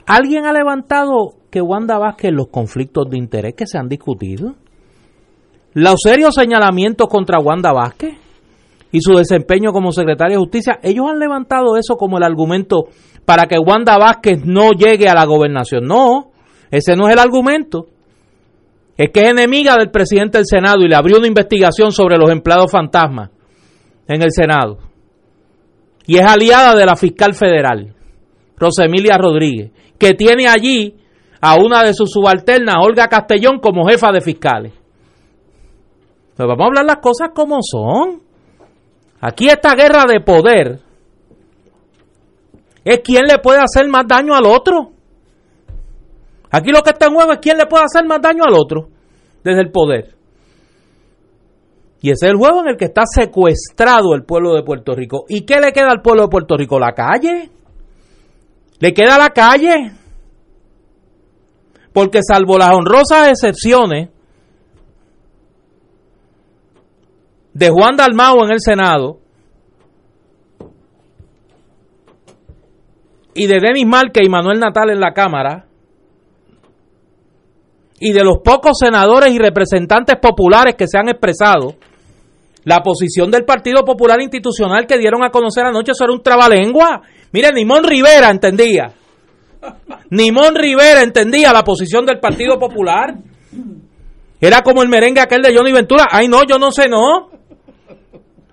¿Alguien ha levantado que Wanda Vázquez los conflictos de interés que se han discutido? Los serios señalamientos contra Wanda Vázquez y su desempeño como secretaria de justicia, ellos han levantado eso como el argumento para que Wanda Vázquez no llegue a la gobernación. No, ese no es el argumento es que es enemiga del presidente del Senado y le abrió una investigación sobre los empleados fantasmas en el Senado. Y es aliada de la fiscal federal, Rosemilia Rodríguez, que tiene allí a una de sus subalternas, Olga Castellón, como jefa de fiscales. Pero vamos a hablar las cosas como son. Aquí esta guerra de poder es quién le puede hacer más daño al otro. Aquí lo que está en juego es quién le puede hacer más daño al otro desde el poder. Y ese es el juego en el que está secuestrado el pueblo de Puerto Rico. ¿Y qué le queda al pueblo de Puerto Rico? ¿La calle? ¿Le queda la calle? Porque salvo las honrosas excepciones de Juan Dalmao en el Senado y de Denis Marque y Manuel Natal en la Cámara, y de los pocos senadores y representantes populares que se han expresado, la posición del Partido Popular Institucional que dieron a conocer anoche eso era un trabalengua. Mire, Nimón Rivera entendía. Nimón Rivera entendía la posición del Partido Popular. Era como el merengue aquel de Johnny Ventura. Ay, no, yo no sé, no.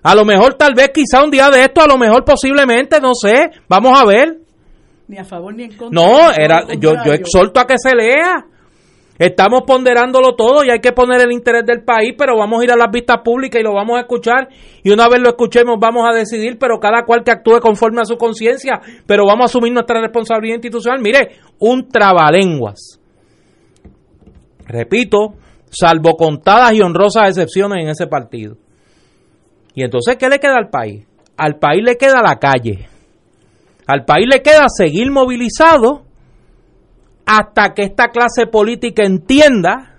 A lo mejor, tal vez, quizá un día de esto, a lo mejor, posiblemente, no sé. Vamos a ver. Ni a favor ni en contra. No, era, yo, yo exhorto a que se lea Estamos ponderándolo todo y hay que poner el interés del país, pero vamos a ir a las vistas públicas y lo vamos a escuchar y una vez lo escuchemos vamos a decidir, pero cada cual que actúe conforme a su conciencia, pero vamos a asumir nuestra responsabilidad institucional. Mire, un trabalenguas. Repito, salvo contadas y honrosas excepciones en ese partido. Y entonces, ¿qué le queda al país? Al país le queda la calle. Al país le queda seguir movilizado hasta que esta clase política entienda,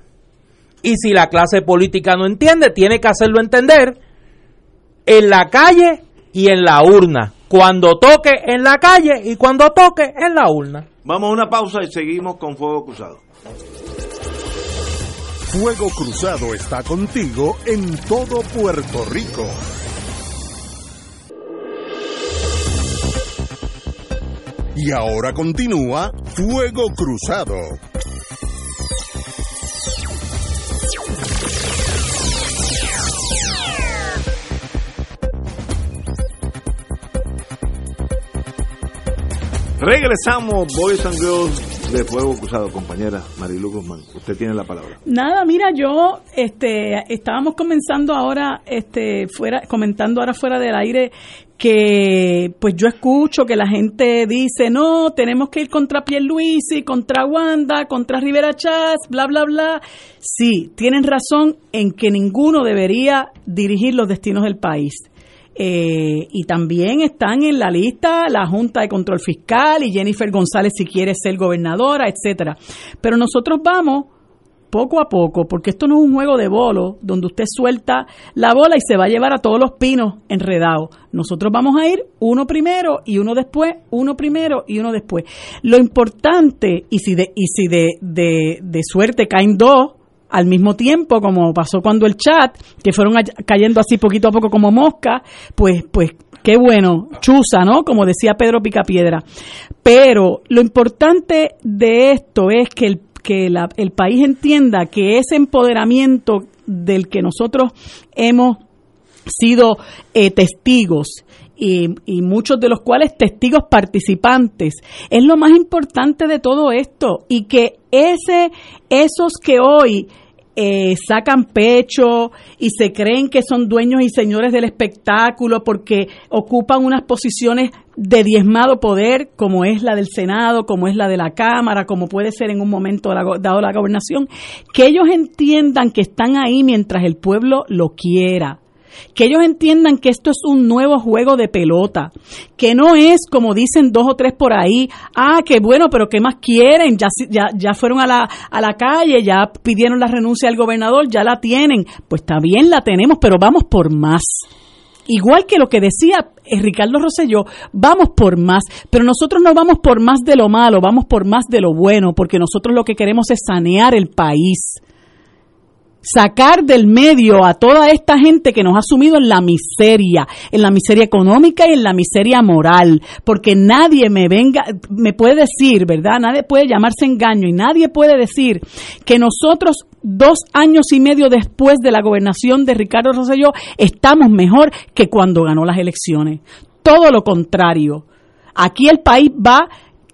y si la clase política no entiende, tiene que hacerlo entender en la calle y en la urna. Cuando toque en la calle y cuando toque en la urna. Vamos a una pausa y seguimos con Fuego Cruzado. Fuego Cruzado está contigo en todo Puerto Rico. Y ahora continúa Fuego Cruzado. Regresamos, Boys and Girls de Fuego Cruzado, compañera Marilu Guzmán. Usted tiene la palabra. Nada, mira, yo este estábamos comenzando ahora este fuera comentando ahora fuera del aire que pues yo escucho que la gente dice, no, tenemos que ir contra Pierluisi, contra Wanda, contra Rivera Chávez, bla, bla, bla. Sí, tienen razón en que ninguno debería dirigir los destinos del país. Eh, y también están en la lista la Junta de Control Fiscal y Jennifer González si quiere ser gobernadora, etcétera. Pero nosotros vamos poco a poco, porque esto no es un juego de bolo donde usted suelta la bola y se va a llevar a todos los pinos enredados. Nosotros vamos a ir uno primero y uno después, uno primero y uno después. Lo importante, y si de, y si de, de, de suerte caen dos, al mismo tiempo, como pasó cuando el chat, que fueron cayendo así poquito a poco como mosca, pues, pues qué bueno, chusa, ¿no? Como decía Pedro Picapiedra. Pero lo importante de esto es que el que el país entienda que ese empoderamiento del que nosotros hemos sido eh, testigos y, y, muchos de los cuales testigos participantes es lo más importante de todo esto y que ese esos que hoy eh, sacan pecho y se creen que son dueños y señores del espectáculo porque ocupan unas posiciones de diezmado poder, como es la del Senado, como es la de la Cámara, como puede ser en un momento dado la gobernación, que ellos entiendan que están ahí mientras el pueblo lo quiera que ellos entiendan que esto es un nuevo juego de pelota, que no es como dicen dos o tres por ahí, ah, qué bueno, pero ¿qué más quieren? Ya, ya, ya fueron a la, a la calle, ya pidieron la renuncia al gobernador, ya la tienen. Pues está bien, la tenemos, pero vamos por más. Igual que lo que decía eh, Ricardo Rosselló, vamos por más, pero nosotros no vamos por más de lo malo, vamos por más de lo bueno, porque nosotros lo que queremos es sanear el país sacar del medio a toda esta gente que nos ha sumido en la miseria, en la miseria económica y en la miseria moral, porque nadie me venga, me puede decir, ¿verdad? Nadie puede llamarse engaño y nadie puede decir que nosotros dos años y medio después de la gobernación de Ricardo Rosselló estamos mejor que cuando ganó las elecciones. Todo lo contrario. Aquí el país va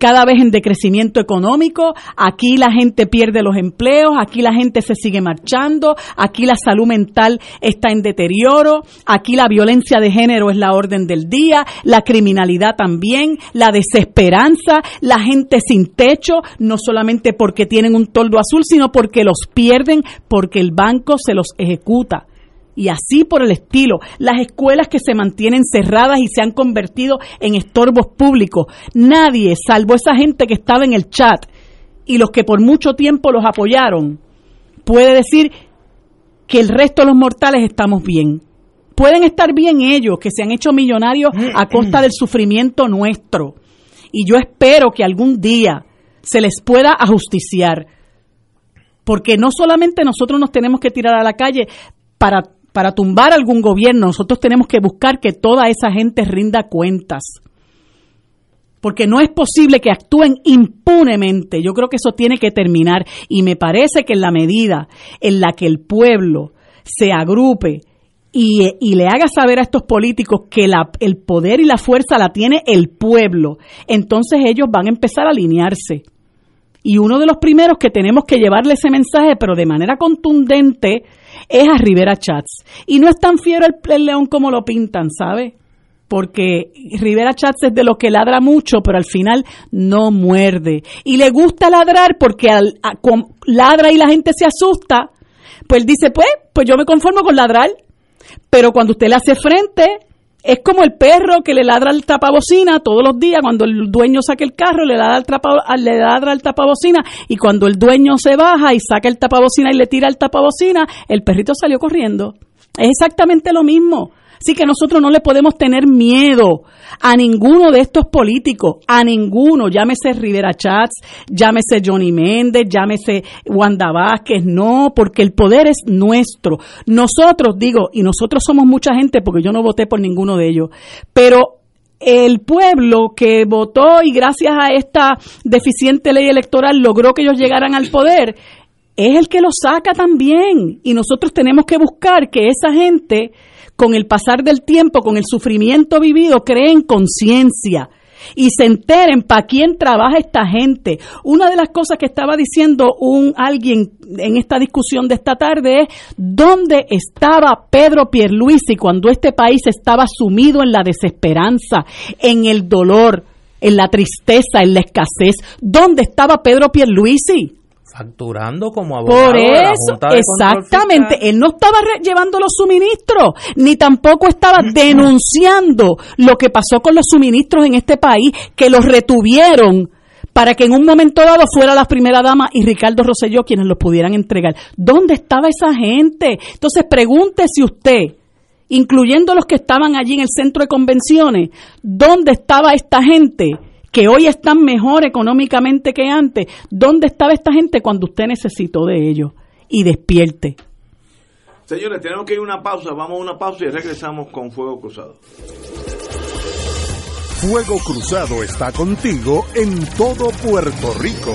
cada vez en decrecimiento económico, aquí la gente pierde los empleos, aquí la gente se sigue marchando, aquí la salud mental está en deterioro, aquí la violencia de género es la orden del día, la criminalidad también, la desesperanza, la gente sin techo, no solamente porque tienen un toldo azul, sino porque los pierden, porque el banco se los ejecuta y así por el estilo. Las escuelas que se mantienen cerradas y se han convertido en estorbos públicos. Nadie, salvo esa gente que estaba en el chat y los que por mucho tiempo los apoyaron, puede decir que el resto de los mortales estamos bien. Pueden estar bien ellos, que se han hecho millonarios a costa del sufrimiento nuestro. Y yo espero que algún día se les pueda ajusticiar. Porque no solamente nosotros nos tenemos que tirar a la calle para para tumbar algún gobierno, nosotros tenemos que buscar que toda esa gente rinda cuentas. Porque no es posible que actúen impunemente. Yo creo que eso tiene que terminar. Y me parece que en la medida en la que el pueblo se agrupe y, le haga saber a estos políticos que la, el poder y la fuerza la tiene el pueblo, entonces ellos van a empezar a alinearse Y uno de los primeros que tenemos que llevarle ese mensaje, pero de manera contundente, es a Rivera Chats. Y no es tan fiero el, león como lo pintan, ¿sabe? Porque Rivera Chats es de los que ladra mucho, pero al final no muerde. Y le gusta ladrar porque al, ladra y la gente se asusta. Pues él dice, pues, pues yo me conformo con ladrar. Pero cuando usted le hace frente, es como el perro que le ladra al tapabocina todos los días, cuando el dueño saca el carro, le ladra, al le ladra al tapabocina y cuando el dueño se baja y saca el tapabocina y le tira el tapabocina, el perrito salió corriendo. Es exactamente lo mismo. Así que nosotros no le podemos tener miedo a ninguno de estos políticos, a ninguno, llámese Rivera Chats, llámese Johnny Méndez, llámese Wanda Vázquez, no, porque el poder es nuestro. Nosotros, digo, y nosotros somos mucha gente porque yo no voté por ninguno de ellos, pero el pueblo que votó y gracias a esta deficiente ley electoral logró que ellos llegaran al poder, es el que lo saca también. Y nosotros tenemos que buscar que esa gente con el pasar del tiempo, con el sufrimiento vivido, creen conciencia y se enteren para quién trabaja esta gente. Una de las cosas que estaba diciendo un alguien en esta discusión de esta tarde es dónde estaba Pedro Pierluisi cuando este país estaba sumido en la desesperanza, en el dolor, en la tristeza, en la escasez. ¿Dónde estaba Pedro Pierluisi? Facturando como abogado. Por eso, exactamente, él no estaba llevando los suministros, ni tampoco estaba denunciando lo que pasó con los suministros en este país, que los retuvieron para que en un momento dado fuera la primera dama y Ricardo Rosselló quienes los pudieran entregar. ¿Dónde estaba esa gente? Entonces pregúntese usted, incluyendo los que estaban allí en el centro de convenciones, ¿dónde estaba esta gente? Que hoy están mejor económicamente que antes. ¿Dónde estaba esta gente cuando usted necesitó de ellos? Y despierte. Señores, tenemos que ir a una pausa. Vamos a una pausa y regresamos con Fuego Cruzado. Fuego Cruzado está contigo en todo Puerto Rico.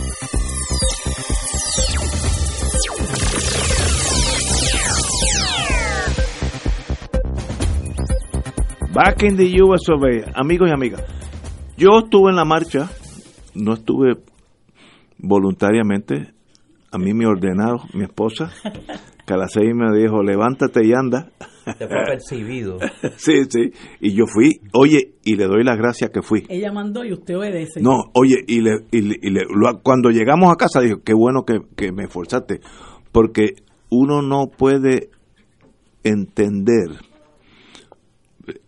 Back in the US amigos y amigas. Yo estuve en la marcha, no estuve voluntariamente. A mí me ordenaron mi esposa, que a las seis me dijo, levántate y anda. Te fue percibido. sí, sí. Y yo fui, oye, y le doy las gracias que fui. Ella mandó y usted obedece. No, oye, y, le, y, le, cuando llegamos a casa, dijo, qué bueno que, que me esforzaste, porque uno no puede entender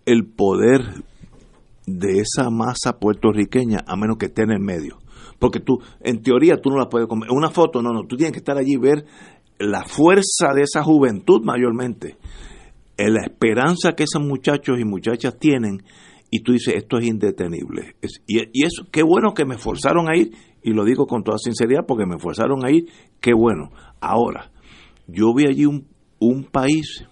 el poder de esa masa puertorriqueña a menos que esté en el medio. Porque tú, en teoría, tú no la puedes comer. Una foto, no, no, tú tienes que estar allí y ver la fuerza de esa juventud mayormente, eh, la esperanza que esos muchachos y muchachas tienen, y tú dices, esto es indetenible. y, eso, qué bueno que me forzaron a ir, y lo digo con toda sinceridad porque me forzaron a ir, qué bueno. Ahora, yo vi allí un país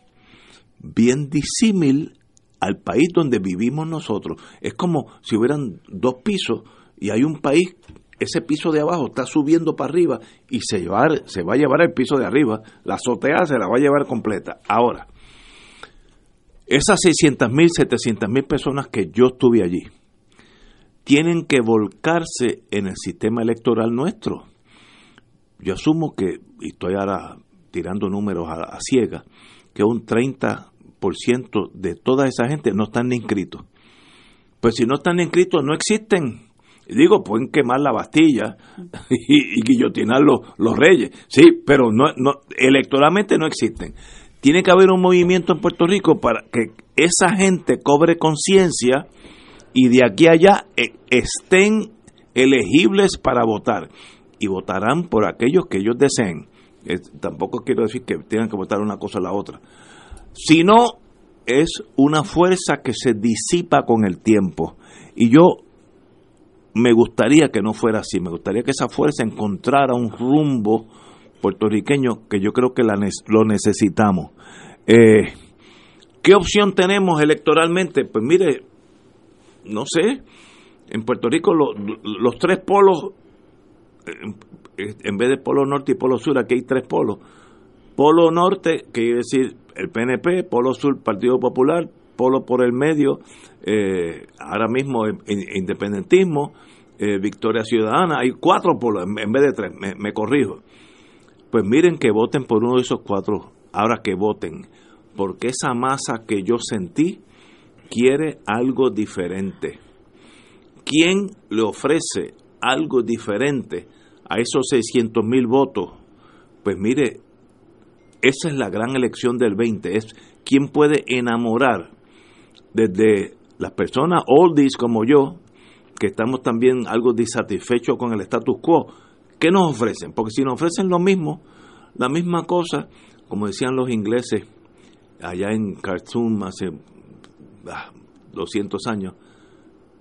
bien disímil al país donde vivimos nosotros. Es como si hubieran dos pisos y hay un país, ese piso de abajo está subiendo para arriba y se, llevar, se va a llevar el piso de arriba, la azotea se la va a llevar completa. Ahora, esas 600 mil, 700 mil personas que yo estuve allí, tienen que volcarse en el sistema electoral nuestro. Yo asumo que, y estoy ahora tirando números a, a ciegas, que un 30 de toda esa gente no están inscritos. Pues si no están inscritos, no existen. Digo, pueden quemar la Bastilla y, guillotinar los, los, reyes, sí, pero no, no, electoralmente no existen. Tiene que haber un movimiento en Puerto Rico para que esa gente cobre conciencia y de aquí a allá eh, estén elegibles para votar. Y votarán por aquellos que ellos deseen. tampoco quiero decir que tengan que votar una cosa o la otra sino es una fuerza que se disipa con el tiempo. Y yo me gustaría que no fuera así, me gustaría que esa fuerza encontrara un rumbo puertorriqueño que yo creo que la, lo necesitamos. Eh, ¿Qué opción tenemos electoralmente? Pues mire, no sé, en Puerto Rico los tres polos, eh, en vez de polo norte y polo sur, aquí hay tres polos. Polo norte, que quiere decir el PNP, polo sur, Partido Popular, polo por el medio, eh, ahora mismo independentismo, eh, Victoria Ciudadana, hay cuatro polos en vez de tres, me, corrijo. Pues miren que voten por uno de esos cuatro, ahora que voten, porque esa masa que yo sentí quiere algo diferente. ¿Quién le ofrece algo diferente a esos 600 mil votos? Pues mire, esa es la gran elección del 20, es quién puede enamorar desde las personas oldies como yo, que estamos también algo disatisfechos con el status quo, ¿qué nos ofrecen? Porque si nos ofrecen lo mismo, la misma cosa, como decían los ingleses allá en Khartoum hace 200 ah, años,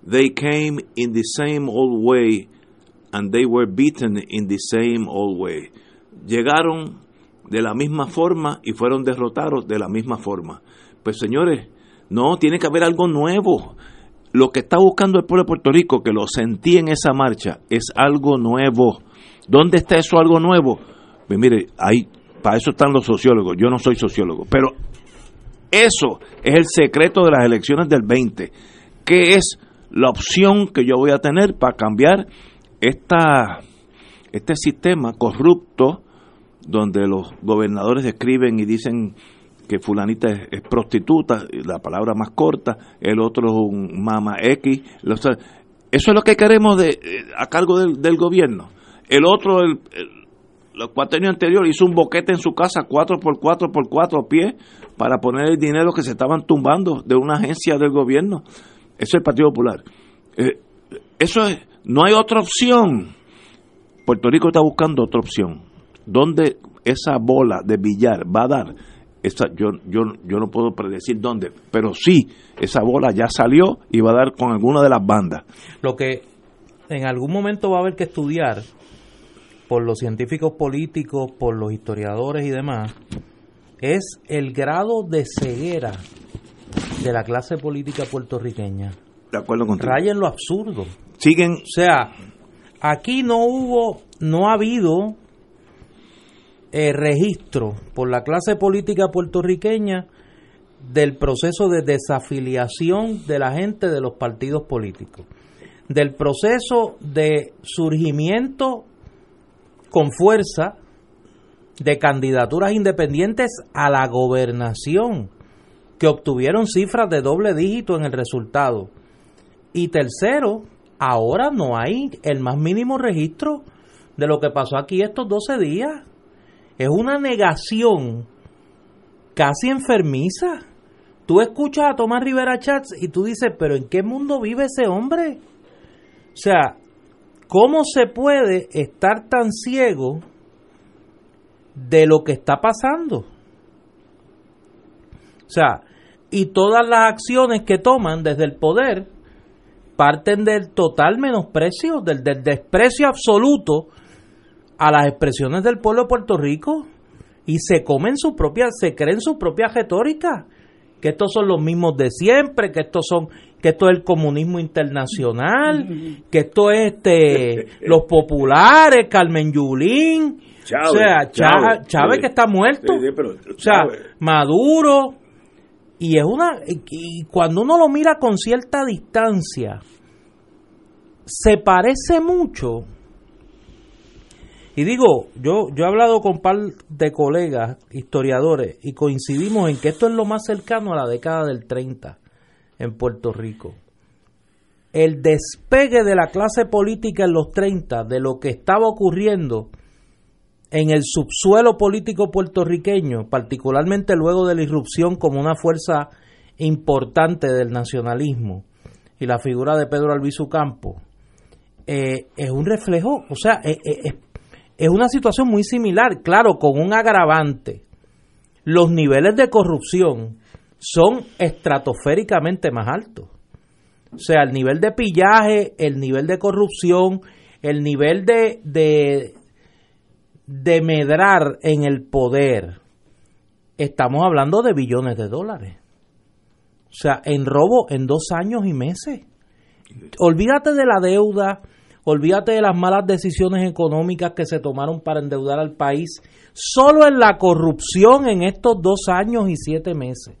they came in the same old way and they were beaten in the same old way. Llegaron de la misma forma y fueron derrotados de la misma forma. Pues señores, no, tiene que haber algo nuevo. Lo que está buscando el pueblo de Puerto Rico, que lo sentí en esa marcha, es algo nuevo. ¿Dónde está eso algo nuevo? Pues mire, ahí, para eso están los sociólogos. Yo no soy sociólogo, pero eso es el secreto de las elecciones del 20. ¿Qué es la opción que yo voy a tener para cambiar esta, este sistema corrupto donde los gobernadores escriben y dicen que fulanita es, prostituta, la palabra más corta, el otro es un mama X. eso es lo que queremos de, a cargo del, gobierno. El otro, el, el, cuatro años anterior, hizo un boquete en su casa 4 por 4 por 4 pies para poner el dinero que se estaban tumbando de una agencia del gobierno. Eso es el Partido Popular. Eh, eso es, no hay otra opción. Puerto Rico está buscando otra opción. ¿Dónde esa bola de billar va a dar? yo, yo, yo no puedo predecir dónde, pero sí, esa bola ya salió y va a dar con alguna de las bandas. Lo que en algún momento va a haber que estudiar por los científicos políticos, por los historiadores y demás, es el grado de ceguera de la clase política puertorriqueña. De acuerdo contigo. Raya en lo absurdo. Siguen. O sea, aquí no hubo, no ha habido eh, registro por la clase política puertorriqueña del proceso de desafiliación de la gente de los partidos políticos, del proceso de surgimiento con fuerza de candidaturas independientes a la gobernación, que obtuvieron cifras de doble dígito en el resultado. Y tercero, ahora no hay el más mínimo registro de lo que pasó aquí estos 12 días es una negación casi enfermiza. Tú escuchas a Tomás Rivera Chats y tú dices, pero ¿en qué mundo vive ese hombre? O sea, ¿cómo se puede estar tan ciego de lo que está pasando? O sea, y todas las acciones que toman desde el poder parten del total menosprecio, del, del desprecio absoluto a las expresiones del pueblo de Puerto Rico y se comen su propia, se creen su propia retórica, que estos son los mismos de siempre, que estos son, que esto es el comunismo internacional, que esto es este los populares, Carmen Yulín, o sea, Chávez, que está muerto, o sea, Maduro, y es una, y cuando uno lo mira con cierta distancia, se parece mucho y digo, yo, yo he hablado con un par de colegas historiadores y coincidimos en que esto es lo más cercano a la década del 30 en Puerto Rico. El despegue de la clase política en los 30 de lo que estaba ocurriendo en el subsuelo político puertorriqueño, particularmente luego de la irrupción como una fuerza importante del nacionalismo y la figura de Pedro Albizu Campo, eh, es un reflejo, o sea, es, es, es una situación muy similar, claro, con un agravante. Los niveles de corrupción son estratosféricamente más altos. O sea, el nivel de pillaje, el nivel de corrupción, el nivel de, de, de medrar en el poder. Estamos hablando de billones de dólares. O sea, en robo en dos años y meses. Olvídate de la deuda, olvídate de las malas decisiones económicas que se tomaron para endeudar al país. Solo en la corrupción en estos dos años y siete meses.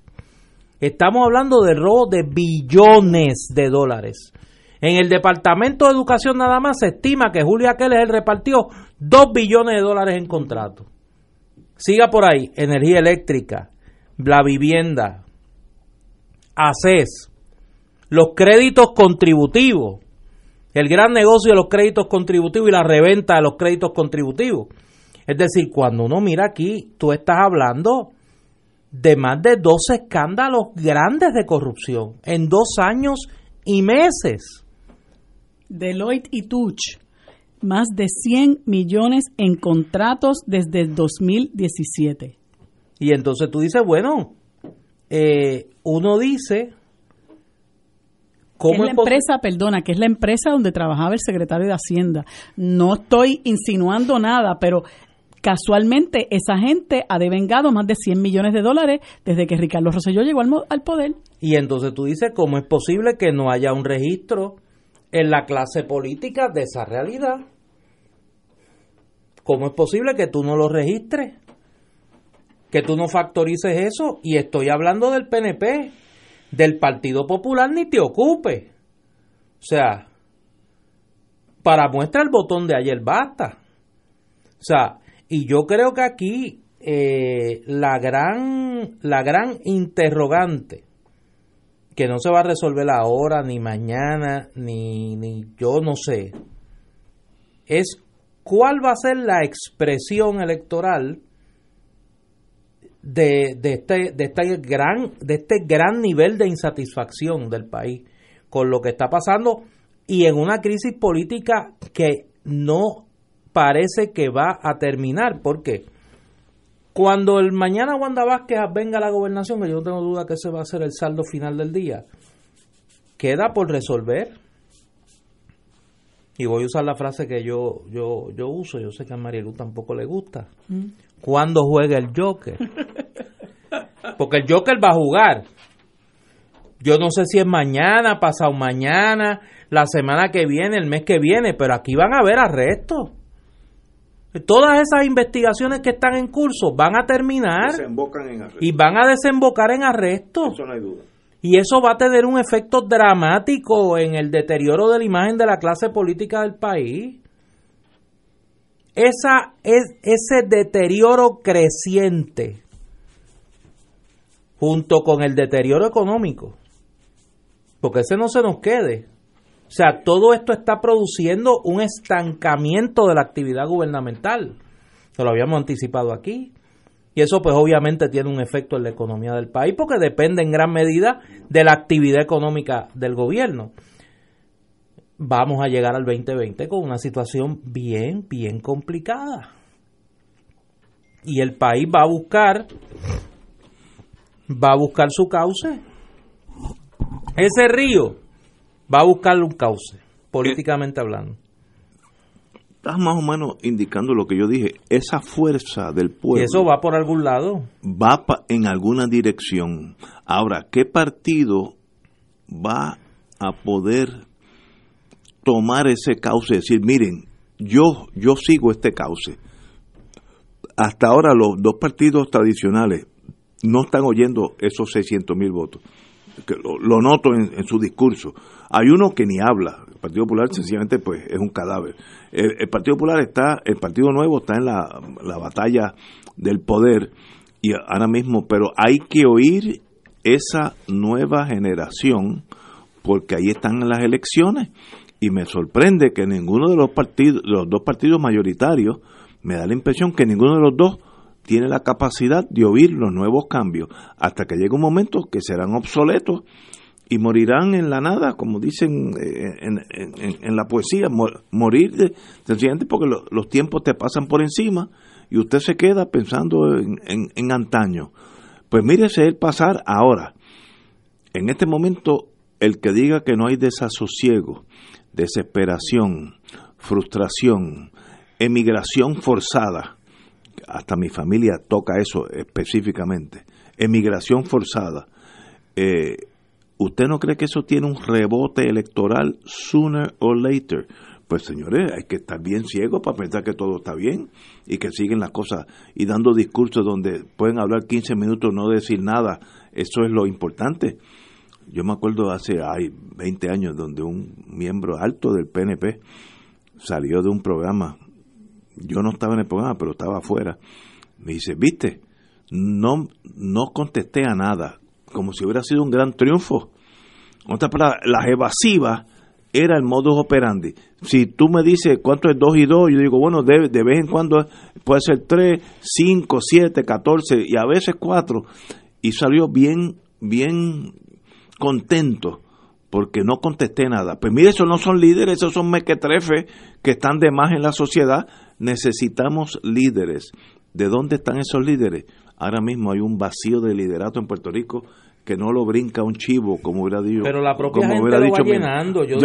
Estamos hablando de robo de billones de dólares. En el Departamento de Educación nada más se estima que Julio Aqueles repartió dos billones de dólares en contrato. Siga por ahí, energía eléctrica, la vivienda, ACES, los créditos contributivos, el gran negocio de los créditos contributivos y la reventa de los créditos contributivos. Es decir, cuando uno mira aquí, tú estás hablando de más de dos escándalos grandes de corrupción en dos años y meses. Deloitte y Touch, más de 100 millones en contratos desde el 2017. Y entonces tú dices, bueno, eh, uno dice... ¿cómo es la empresa, perdona, que es la empresa donde trabajaba el secretario de Hacienda. No estoy insinuando nada, pero Casualmente, esa gente ha devengado más de 100 millones de dólares desde que Ricardo Rosselló llegó al, poder. Y entonces tú dices, ¿cómo es posible que no haya un registro en la clase política de esa realidad? ¿Cómo es posible que tú no lo registres? Que tú no factorices eso. Y estoy hablando del PNP, del Partido Popular, ni te ocupe. O sea, para muestra el botón de ayer basta. O sea, y yo creo que aquí eh, la, gran, la gran interrogante, que no se va a resolver ahora, ni mañana, ni, ni yo no sé, es cuál va a ser la expresión electoral de, de, este, de, este gran, de este gran nivel de insatisfacción del país con lo que está pasando y en una crisis política que no parece que va a terminar. porque Cuando el mañana Wanda Vázquez venga a la gobernación, que yo no tengo duda que ese va a ser el saldo final del día, queda por resolver. Y voy a usar la frase que yo yo yo uso, yo sé que a Marielu tampoco le gusta. Mm. Cuando juega el Joker? Porque el Joker va a jugar. Yo no sé si es mañana, pasado mañana, la semana que viene, el mes que viene, pero aquí van a haber arrestos. Todas esas investigaciones que están en curso van a terminar y van a desembocar en arrestos. Eso no hay duda. Y eso va a tener un efecto dramático en el deterioro de la imagen de la clase política del país. Esa, es, ese deterioro creciente, junto con el deterioro económico, porque ese no se nos quede, o sea, todo esto está produciendo un estancamiento de la actividad gubernamental. Lo habíamos anticipado aquí. Y eso pues obviamente tiene un efecto en la economía del país porque depende en gran medida de la actividad económica del gobierno. Vamos a llegar al 2020 con una situación bien, bien complicada. Y el país va a buscar, va a buscar su cauce. Ese río va a buscarle un cauce, políticamente hablando. Estás más o menos indicando lo que yo dije, esa fuerza del pueblo. Y eso va por algún lado. Va en alguna dirección. Ahora, ¿qué partido va a poder tomar ese cauce y decir, miren, yo, yo sigo este cauce? Hasta ahora los dos partidos tradicionales no están oyendo esos 600 mil votos. Que lo, noto en, su discurso. Hay uno que ni habla. El Partido Popular sencillamente pues es un cadáver. El, Partido Popular está, el Partido Nuevo está en la, la batalla del poder y ahora mismo, pero hay que oír esa nueva generación porque ahí están las elecciones y me sorprende que ninguno de los partidos, los dos partidos mayoritarios, me da la impresión que ninguno de los dos tiene la capacidad de oír los nuevos cambios hasta que llegue un momento que serán obsoletos y morirán en la nada, como dicen eh, en, la poesía, morir de, sencillamente porque los tiempos te pasan por encima y usted se queda pensando en, antaño. Pues mírese el pasar ahora. En este momento el que diga que no hay desasosiego, desesperación, frustración, emigración forzada, hasta mi familia toca eso específicamente, emigración forzada, eh, ¿usted no cree que eso tiene un rebote electoral sooner or later? Pues señores, hay que estar bien ciegos para pensar que todo está bien y que siguen las cosas y dando discursos donde pueden hablar 15 minutos, no decir nada. Eso es lo importante. Yo me acuerdo hace hay 20 años donde un miembro alto del PNP salió de un programa. Yo no estaba en el programa, pero estaba afuera. Me dice, viste, no, no contesté a nada, como si hubiera sido un gran triunfo. Otra palabra, las evasivas era el modus operandi. Si tú me dices cuánto es 2 y 2, yo digo, bueno, de, de vez en cuando puede ser 3, 5, 7, 14 y a veces 4. Y salió bien, bien contento porque no contesté nada. Pues mire, esos no son líderes, esos son mequetrefes que están de más en la sociedad. Necesitamos líderes. ¿De dónde están esos líderes? Ahora mismo hay un vacío de liderato en Puerto Rico que no lo brinca un chivo, como hubiera dicho. Pero la propia gente lo va llenando. Yo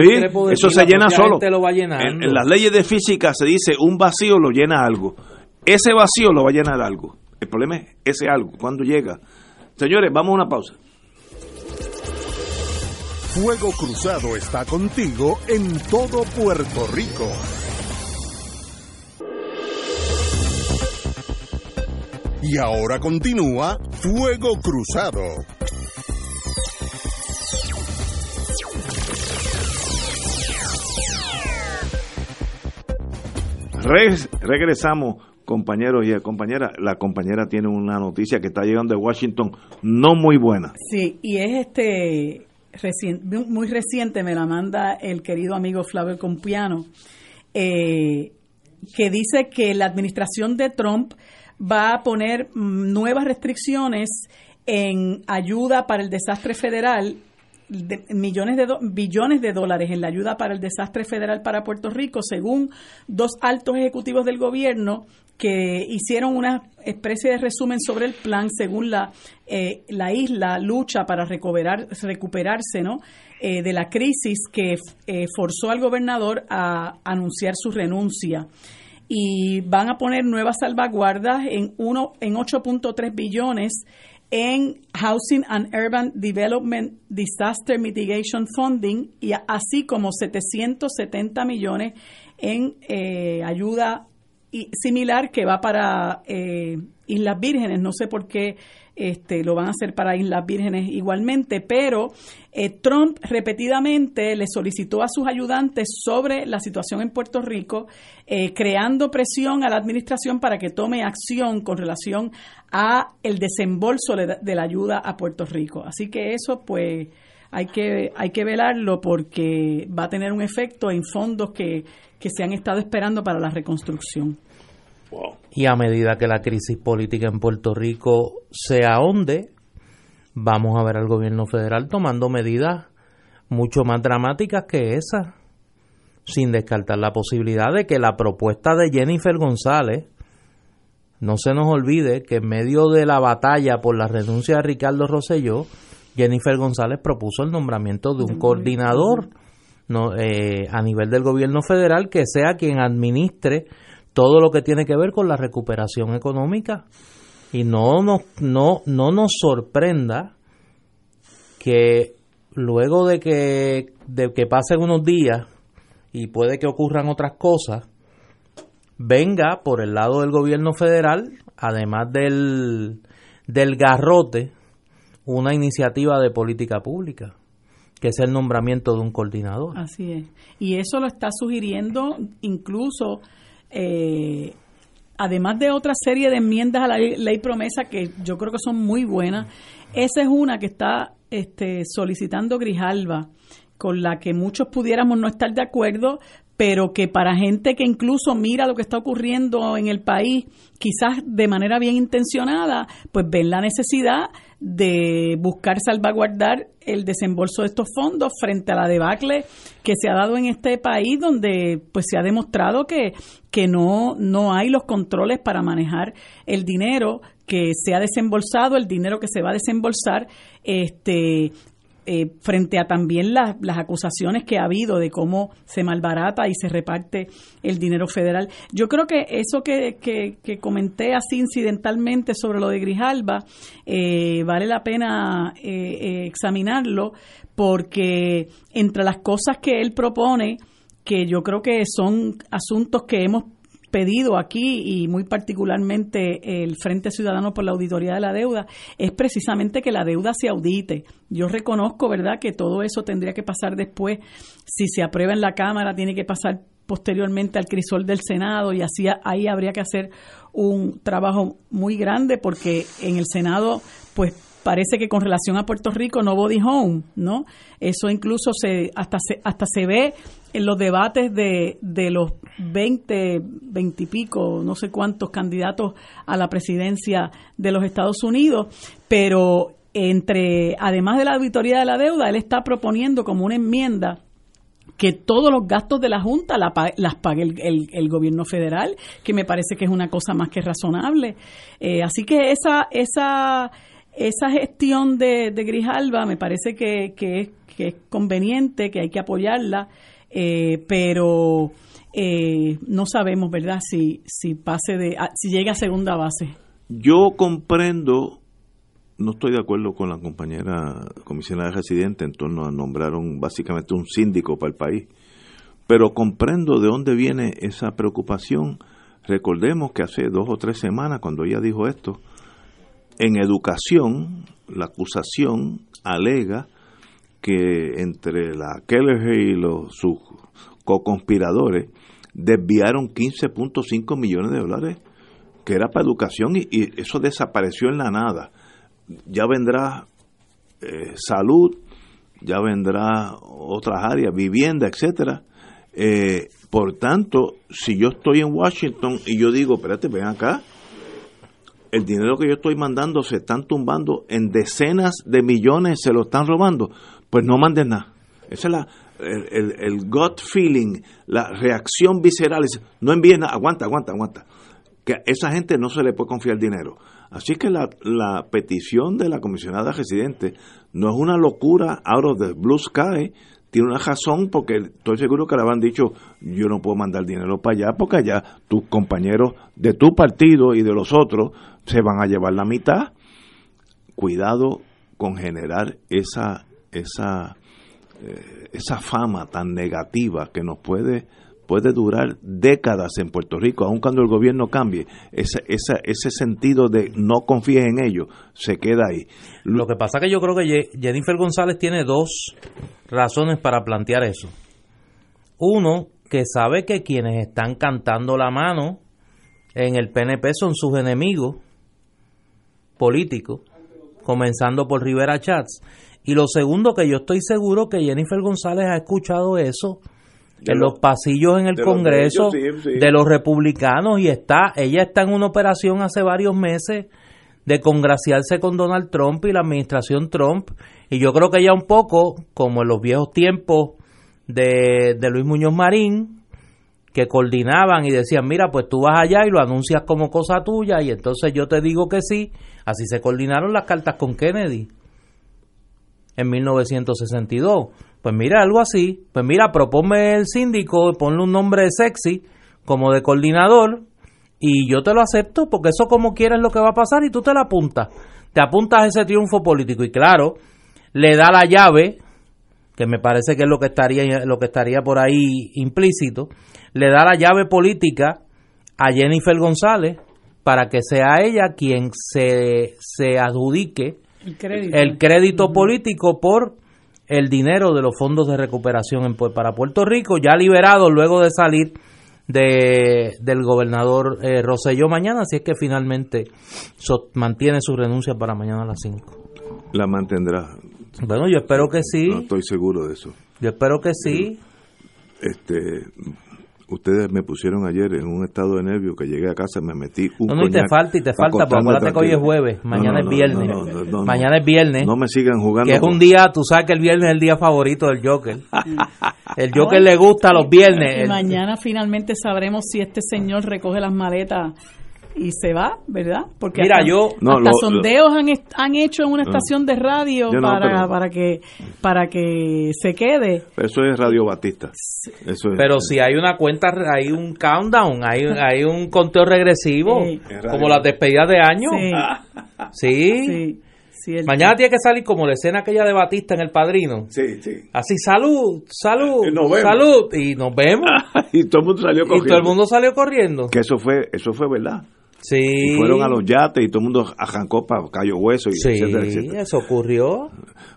eso se llena solo. En, las leyes de física se dice un vacío lo llena algo. Ese vacío lo va a llenar algo. El problema es ese algo, cuando llega. Señores, vamos a una pausa. Fuego Cruzado está contigo en todo Puerto Rico. Y ahora continúa Fuego Cruzado. regresamos, compañeros y compañeras. La compañera tiene una noticia que está llegando de Washington no muy buena. Sí, y es este muy reciente, me la manda el querido amigo Flavio Compiano, eh, que dice que la administración de Trump va a poner mm, nuevas restricciones en ayuda para el desastre federal millones de billones de dólares en la ayuda para el desastre federal para Puerto Rico, según dos altos ejecutivos del gobierno que hicieron una especie de resumen sobre el plan según la, eh, la isla lucha para recuperar, recuperarse ¿no? Eh, de la crisis que eh, forzó al gobernador a anunciar su renuncia y van a poner nuevas salvaguardas en uno en 8.3 billones en Housing and Urban Development Disaster Mitigation Funding y así como 770 millones en eh, ayuda similar que va para eh, Islas Vírgenes. No sé por qué este, lo van a hacer para Islas Vírgenes igualmente, pero eh, Trump repetidamente le solicitó a sus ayudantes sobre la situación en Puerto Rico, eh, creando presión a la administración para que tome acción con relación a el desembolso de, la ayuda a Puerto Rico. Así que eso, pues, hay que, hay que velarlo porque va a tener un efecto en fondos que, que se han estado esperando para la reconstrucción. Y a medida que la crisis política en Puerto Rico se ahonde, vamos a ver al gobierno federal tomando medidas mucho más dramáticas que esas, sin descartar la posibilidad de que la propuesta de Jennifer González, no se nos olvide que en medio de la batalla por la renuncia de Ricardo Rosselló, Jennifer González propuso el nombramiento de un coordinador eh, a nivel del gobierno federal que sea quien administre todo lo que tiene que ver con la recuperación económica. Y no nos, no, no nos sorprenda que luego de que, de que pasen unos días y puede que ocurran otras cosas, venga por el lado del gobierno federal, además del, del garrote, una iniciativa de política pública, que es el nombramiento de un coordinador. Así es. Y eso lo está sugiriendo incluso eh, además de otra serie de enmiendas a la ley, promesa que yo creo que son muy buenas, esa es una que está este, solicitando Grijalva, con la que muchos pudiéramos no estar de acuerdo, pero que para gente que incluso mira lo que está ocurriendo en el país, quizás de manera bien intencionada, pues ven la necesidad de buscar salvaguardar el desembolso de estos fondos frente a la debacle que se ha dado en este país donde pues se ha demostrado que, que no, no hay los controles para manejar el dinero que se ha desembolsado, el dinero que se va a desembolsar, este eh, frente a también las acusaciones que ha habido de cómo se malbarata y se reparte el dinero federal. Yo creo que eso que, que, comenté así incidentalmente sobre lo de Grijalba, eh, vale la pena eh, examinarlo porque entre las cosas que él propone, que yo creo que son asuntos que hemos pedido aquí y muy particularmente el Frente Ciudadano por la Auditoría de la Deuda es precisamente que la deuda se audite. Yo reconozco, ¿verdad?, que todo eso tendría que pasar después. Si se aprueba en la Cámara, tiene que pasar posteriormente al crisol del Senado y así ahí habría que hacer un trabajo muy grande porque en el Senado, pues parece que con relación a Puerto Rico no body home, ¿no? Eso incluso se hasta se, hasta se ve en los debates de, de los 20, 20 y pico, no sé cuántos candidatos a la presidencia de los Estados Unidos, pero entre, además de la auditoría de la deuda, él está proponiendo como una enmienda que todos los gastos de la Junta las pague el, el, gobierno federal, que me parece que es una cosa más que razonable. Eh, así que esa, esa esa gestión de, de Grijalba me parece que, que, es, conveniente, que hay que apoyarla, eh, pero eh, no sabemos, ¿verdad?, si, si pase de, si llega a segunda base. Yo comprendo, no estoy de acuerdo con la compañera comisionada residente en torno a nombrar básicamente un síndico para el país, pero comprendo de dónde viene esa preocupación. Recordemos que hace dos o tres semanas, cuando ella dijo esto, en educación, la acusación alega que entre la Keller y los, sus co-conspiradores desviaron 15.5 millones de dólares que era para educación y, eso desapareció en la nada. Ya vendrá eh, salud, ya vendrá otras áreas, vivienda, etcétera. Eh, por tanto, si yo estoy en Washington y yo digo, espérate, ven acá, el dinero que yo estoy mandando se están tumbando en decenas de millones, se lo están robando, pues no manden nada. Esa es la, el, el, gut feeling, la reacción visceral. no envíen nada, aguanta, aguanta, aguanta. Que a esa gente no se le puede confiar dinero. Así que la, la petición de la comisionada residente no es una locura out of the blue sky, tiene una razón porque estoy seguro que le han dicho yo no puedo mandar dinero para allá porque allá tus compañeros de tu partido y de los otros se van a llevar la mitad. Cuidado con generar esa, esa, eh, esa fama tan negativa que nos puede, puede durar décadas en Puerto Rico, aun cuando el gobierno cambie. Ese, ese, ese sentido de no confíes en ellos se queda ahí. Lo que pasa que yo creo que Jennifer González tiene dos razones para plantear eso. Uno, que sabe que quienes están cantando la mano en el PNP son sus enemigos político, comenzando por Rivera Chats. Y lo segundo, que yo estoy seguro que Jennifer González ha escuchado eso en los, pasillos en el Congreso de los republicanos y está, ella está en una operación hace varios meses de congraciarse con Donald Trump y la administración Trump. Y yo creo que ella un poco, como en los viejos tiempos de, de Luis Muñoz Marín, que coordinaban y decían, mira, pues tú vas allá y lo anuncias como cosa tuya y entonces yo te digo que sí. Así se coordinaron las cartas con Kennedy en 1962. Pues mira, algo así. Pues mira, proponme el síndico, ponle un nombre sexy como de coordinador y yo te lo acepto porque eso como quieres lo que va a pasar y tú te la apuntas. Te apuntas ese triunfo político y claro, le da la llave que me parece que es lo que estaría lo que estaría por ahí implícito, le da la llave política a Jennifer González para que sea ella quien se, se adjudique el crédito, político por el dinero de los fondos de recuperación en, para Puerto Rico, ya liberado luego de salir de, del gobernador eh, Rosselló mañana, así es que finalmente mantiene su renuncia para mañana a las 5. La mantendrá. Bueno, yo espero que sí. No estoy seguro de eso. Yo espero que sí. Este, ustedes me pusieron ayer en un estado de nervio que llegué a casa me metí un no, no y te falta y te falta porque acuérdate que hoy es jueves mañana es viernes. mañana es viernes. No me sigan jugando que es un día tú sabes que el viernes es el día favorito del Joker. El Joker le gusta los viernes y mañana finalmente sabremos si este señor recoge las maletas y se va, ¿verdad? Porque Mira, hasta, yo hasta sondeos han, han, hecho en una estación de radio para, para que para que se quede. Eso es Radio Batista. Eso pero si hay una cuenta, hay un countdown, hay, hay un conteo regresivo, como las despedidas de año. sí. Mañana tiene que salir como la escena aquella de Batista en El Padrino. Sí, sí. Así, salud, salud, salud. Y nos vemos. y todo el mundo salió corriendo. Y todo el mundo salió corriendo. Que eso fue, eso fue verdad. Sí. Y fueron a los yates y todo el mundo arrancó para Cayo Hueso. Y sí, eso ocurrió.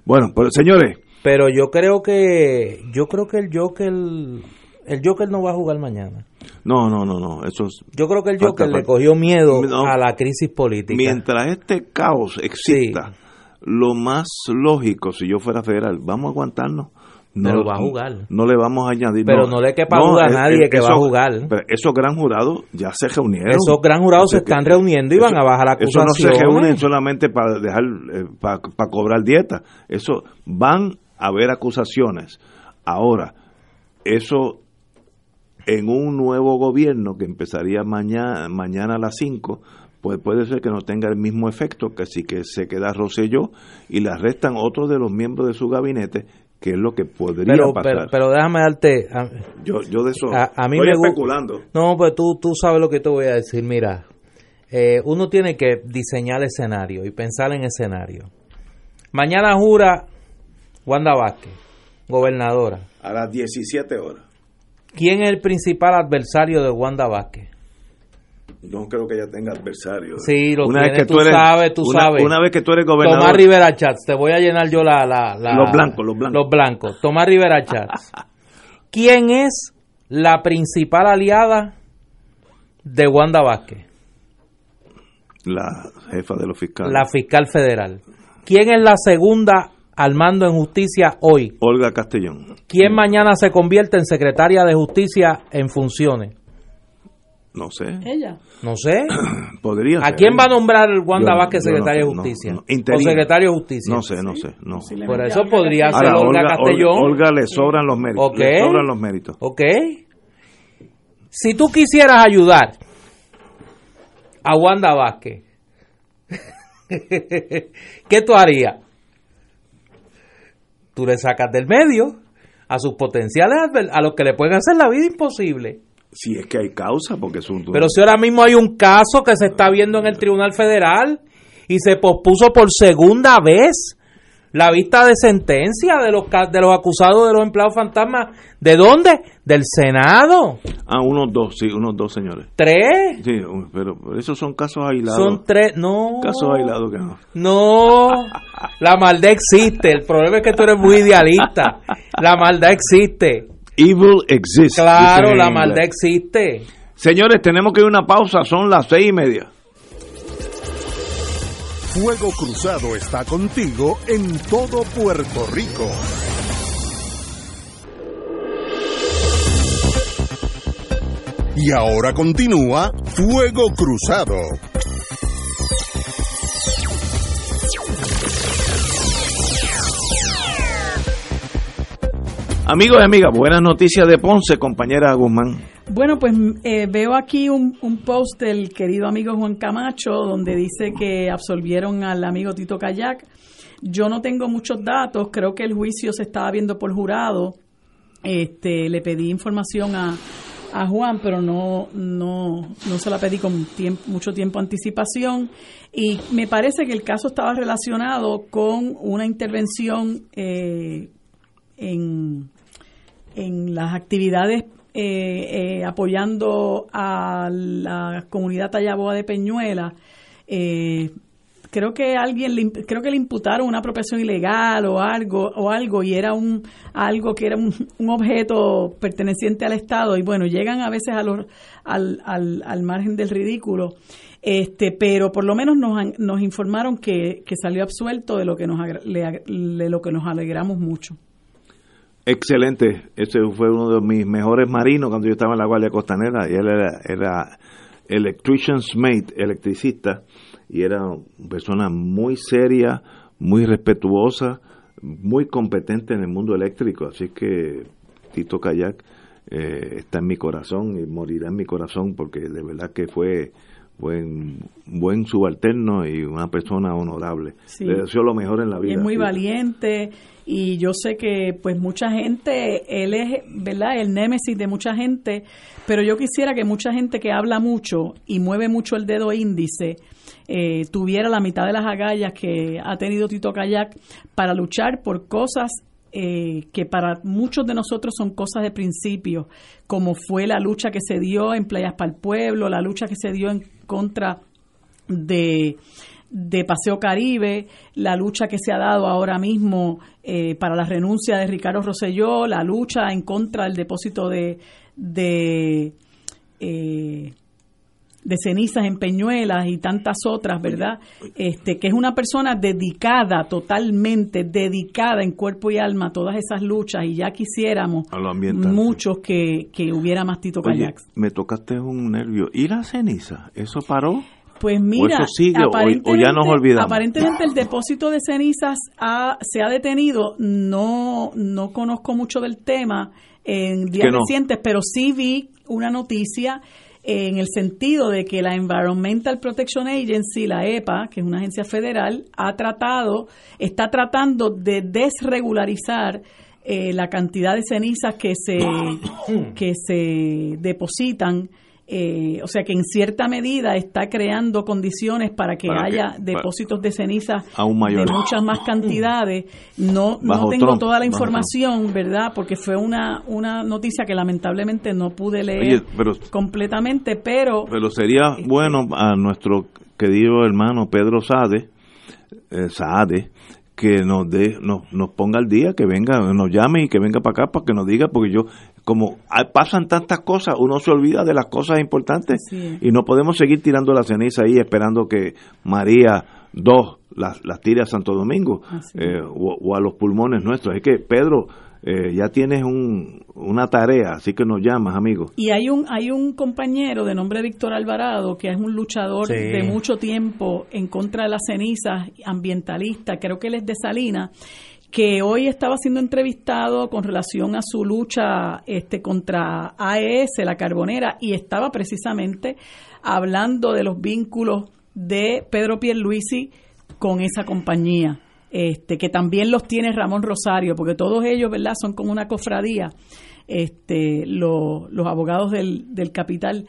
Bueno, pues señores. Pero yo creo que, yo creo que el Joker, el Joker no va a jugar mañana. No, no, no, no. Eso Yo creo que el Joker le cogió miedo a la crisis política. Mientras este caos exista, lo más lógico, si yo fuera federal, vamos a aguantarnos. No lo va a jugar. No le vamos a añadir. Pero no, le quepa duda a nadie que va a jugar. Pero esos gran jurados ya se reunieron. Esos gran jurados se están reuniendo y van a bajar la acusación. Eso no se reúnen solamente para dejar, eh, para, para cobrar dieta. Eso van a haber acusaciones. Ahora, eso en un nuevo gobierno que empezaría mañana, mañana a las 5, pues puede ser que no tenga el mismo efecto que si que se queda Rosselló y le arrestan otros de los miembros de su gabinete que es lo que podría pasar. Pero, déjame darte. yo, yo de eso a, mí estoy especulando. No, pues tú, tú sabes lo que te voy a decir. Mira, eh, uno tiene que diseñar escenario y pensar en escenario. Mañana jura Wanda Vázquez, gobernadora. A las 17 horas. ¿Quién es el principal adversario de Wanda Vázquez? No creo que ella tenga adversario. Sí, lo una vez que tú, sabes, tú sabes. Una vez que tú eres gobernador. Tomás Rivera Chats, te voy a llenar yo la, la, Los blancos, los blancos. Los blancos. Tomás Rivera Chats. ¿Quién es la principal aliada de Wanda Vázquez? La jefa de los fiscales. La fiscal federal. ¿Quién es la segunda al mando en justicia hoy? Olga Castellón. ¿Quién mañana se convierte en secretaria de justicia en funciones? No sé. Ella. No sé. Podría ¿A quién va a nombrar el Wanda Vázquez secretario de justicia? o secretario de justicia. No sé, no sé. No. Por eso podría ser Olga, Castellón. Olga, le sobran los méritos. Le sobran los méritos. Ok. Si tú quisieras ayudar a Wanda Vázquez, ¿qué tú harías? tú le sacas del medio a sus potenciales a los que le pueden hacer la vida imposible. Si es que hay causa, porque es un... Pero si ahora mismo hay un caso que se está viendo en el Tribunal Federal y se pospuso por segunda vez la vista de sentencia de los de los acusados de los empleados fantasmas. ¿De dónde? Del Senado. Ah, unos dos, sí, unos dos señores. ¿Tres? Sí, pero esos son casos aislados. Son tres, no. Casos aislados que no. No, la maldad existe. El problema es que tú eres muy idealista. La maldad existe. Evil exists. Claro, la maldad existe. Señores, tenemos que ir a una pausa, son las seis y media. Fuego Cruzado está contigo en todo Puerto Rico. Y ahora continúa Fuego Cruzado. Amigos y amigas, buenas noticias de Ponce, compañera Guzmán. Bueno, pues eh, veo aquí un, post del querido amigo Juan Camacho donde dice que absolvieron al amigo Tito Kayak. Yo no tengo muchos datos, creo que el juicio se estaba viendo por jurado. Este, le pedí información a, a Juan, pero no, no, no se la pedí con mucho tiempo anticipación. Y me parece que el caso estaba relacionado con una intervención eh, en, en las actividades eh, eh, apoyando a la comunidad Tallaboa de Peñuela, eh, creo que alguien le, creo que le imputaron una apropiación ilegal o algo o algo y era un algo que era un, objeto perteneciente al Estado y bueno llegan a veces a los, al, al, al margen del ridículo. Este pero por lo menos nos, nos informaron que, que salió absuelto de lo que nos de lo que nos alegramos mucho Excelente, ese fue uno de mis mejores marinos cuando yo estaba en la Guardia Costanera y él era, era electrician's mate, electricista, y era una persona muy seria, muy respetuosa, muy competente en el mundo eléctrico, así que Tito Kayak eh, está en mi corazón y morirá en mi corazón porque de verdad que fue buen buen subalterno y una persona honorable. Le deseo lo mejor en la vida. es muy valiente y yo sé que pues mucha gente, él es, ¿verdad? El némesis de mucha gente, pero yo quisiera que mucha gente que habla mucho y mueve mucho el dedo índice eh, tuviera la mitad de las agallas que ha tenido Tito Kayak para luchar por cosas eh, que para muchos de nosotros son cosas de principio, como fue la lucha que se dio en Playas para el Pueblo, la lucha que se dio en contra de, Paseo Caribe, la lucha que se ha dado ahora mismo eh, para la renuncia de Ricardo Rosselló, la lucha en contra del depósito de, de eh, de cenizas en Peñuelas y tantas otras, ¿verdad? Este, que es una persona dedicada, totalmente dedicada en cuerpo y alma a todas esas luchas y ya quisiéramos muchos que, que hubiera más Tito Kayaks. Me tocaste un nervio. ¿Y la ceniza? ¿Eso paró? Pues mira, o, ya nos olvidamos. Aparentemente el depósito de cenizas se ha detenido. No, no conozco mucho del tema en días recientes, pero sí vi una noticia en el sentido de que la Environmental Protection Agency, la EPA, que es una agencia federal, ha tratado, está tratando de desregularizar eh, la cantidad de cenizas que se, que se depositan eh, o sea que en cierta medida está creando condiciones para que haya depósitos de ceniza de muchas más cantidades. No, no tengo toda la información, ¿verdad? Porque fue una, una noticia que lamentablemente no pude leer completamente, pero... Pero sería este, bueno a nuestro querido hermano Pedro Sade, eh, Saade, que nos, de, nos, nos ponga al día, que venga, nos llame y que venga para acá para que nos diga, porque yo, como pasan tantas cosas, uno se olvida de las cosas importantes y no podemos seguir tirando la ceniza ahí esperando que María II las, las tire a Santo Domingo eh, o, a los pulmones nuestros. Es que, Pedro, eh, ya tienes un, una tarea, así que nos llamas, amigo. Y hay un, hay un compañero de nombre Víctor Alvarado, que es un luchador de mucho tiempo en contra de las cenizas, ambientalista, creo que él es de Salinas, que hoy estaba siendo entrevistado con relación a su lucha este, contra AES, la carbonera, y estaba precisamente hablando de los vínculos de Pedro Pierluisi con esa compañía este, que también los tiene Ramón Rosario, porque todos ellos, ¿verdad?, son como una cofradía, este, los abogados del, del capital.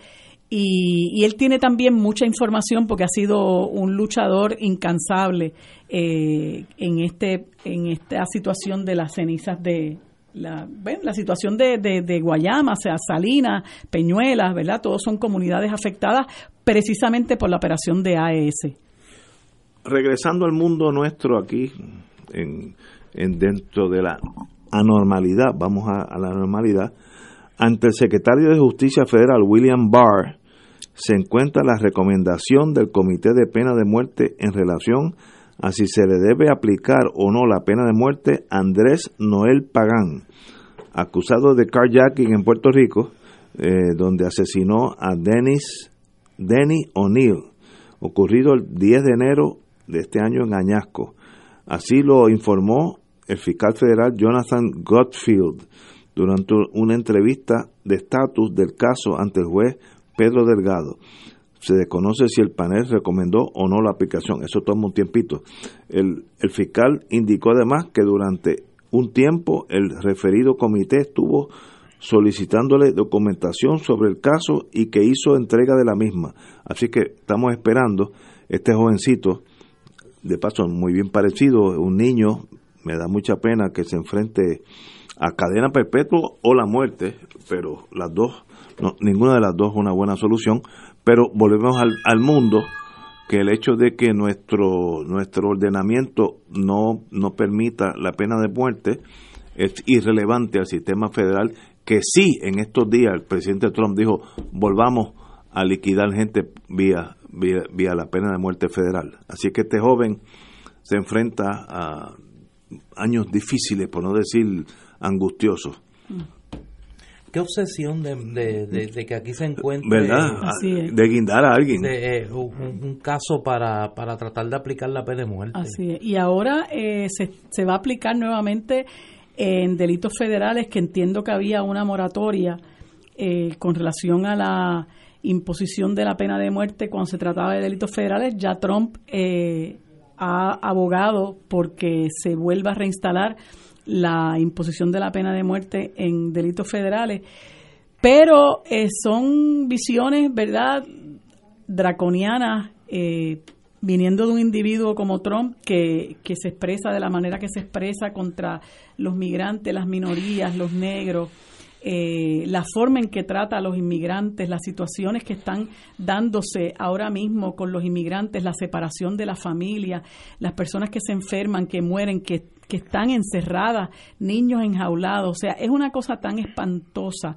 Y, él tiene también mucha información porque ha sido un luchador incansable eh, en este en esta situación de las cenizas de la, la situación de, de, de Guayama, sea, Salinas, Peñuelas, ¿verdad? Todos son comunidades afectadas precisamente por la operación de AES regresando al mundo nuestro aquí, en, dentro de la anormalidad, vamos a, la normalidad, ante el secretario de Justicia Federal, William Barr, se encuentra la recomendación del Comité de Pena de Muerte en relación a si se le debe aplicar o no la pena de muerte a Andrés Noel Pagán, acusado de carjacking en Puerto Rico, eh, donde asesinó a Dennis O'Neill, ocurrido el 10 de enero de este año en Añasco. Así lo informó el fiscal federal Jonathan Gottfield durante una entrevista de estatus del caso ante el juez Pedro Delgado. Se desconoce si el panel recomendó o no la aplicación. Eso toma un tiempito. El, el fiscal indicó además que durante un tiempo el referido comité estuvo solicitándole documentación sobre el caso y que hizo entrega de la misma. Así que estamos esperando este jovencito de paso muy bien parecido, un niño, me da mucha pena que se enfrente a cadena perpetua o la muerte, pero las dos, ninguna de las dos es una buena solución, pero volvemos al, al mundo que el hecho de que nuestro nuestro ordenamiento no, no permita la pena de muerte es irrelevante al sistema federal que sí en estos días el presidente Trump dijo volvamos a liquidar gente vía vía, la pena de muerte federal. Así que este joven se enfrenta a años difíciles, por no decir angustiosos. Qué obsesión de, que aquí se encuentre. ¿Verdad? De guindar a alguien. Eh, un, caso para, para tratar de aplicar la pena de muerte. Así es. Y ahora eh, se, se va a aplicar nuevamente en delitos federales, que entiendo que había una moratoria eh, con relación a la imposición de la pena de muerte cuando se trataba de delitos federales, ya Trump eh, ha abogado porque se vuelva a reinstalar la imposición de la pena de muerte en delitos federales. Pero eh, son visiones, ¿verdad?, draconianas, eh, viniendo de un individuo como Trump que, que se expresa de la manera que se expresa contra los migrantes, las minorías, los negros. Eh, la forma en que trata a los inmigrantes, las situaciones que están dándose ahora mismo con los inmigrantes, la separación de la familia, las personas que se enferman, que mueren, que, que están encerradas, niños enjaulados. O sea, es una cosa tan espantosa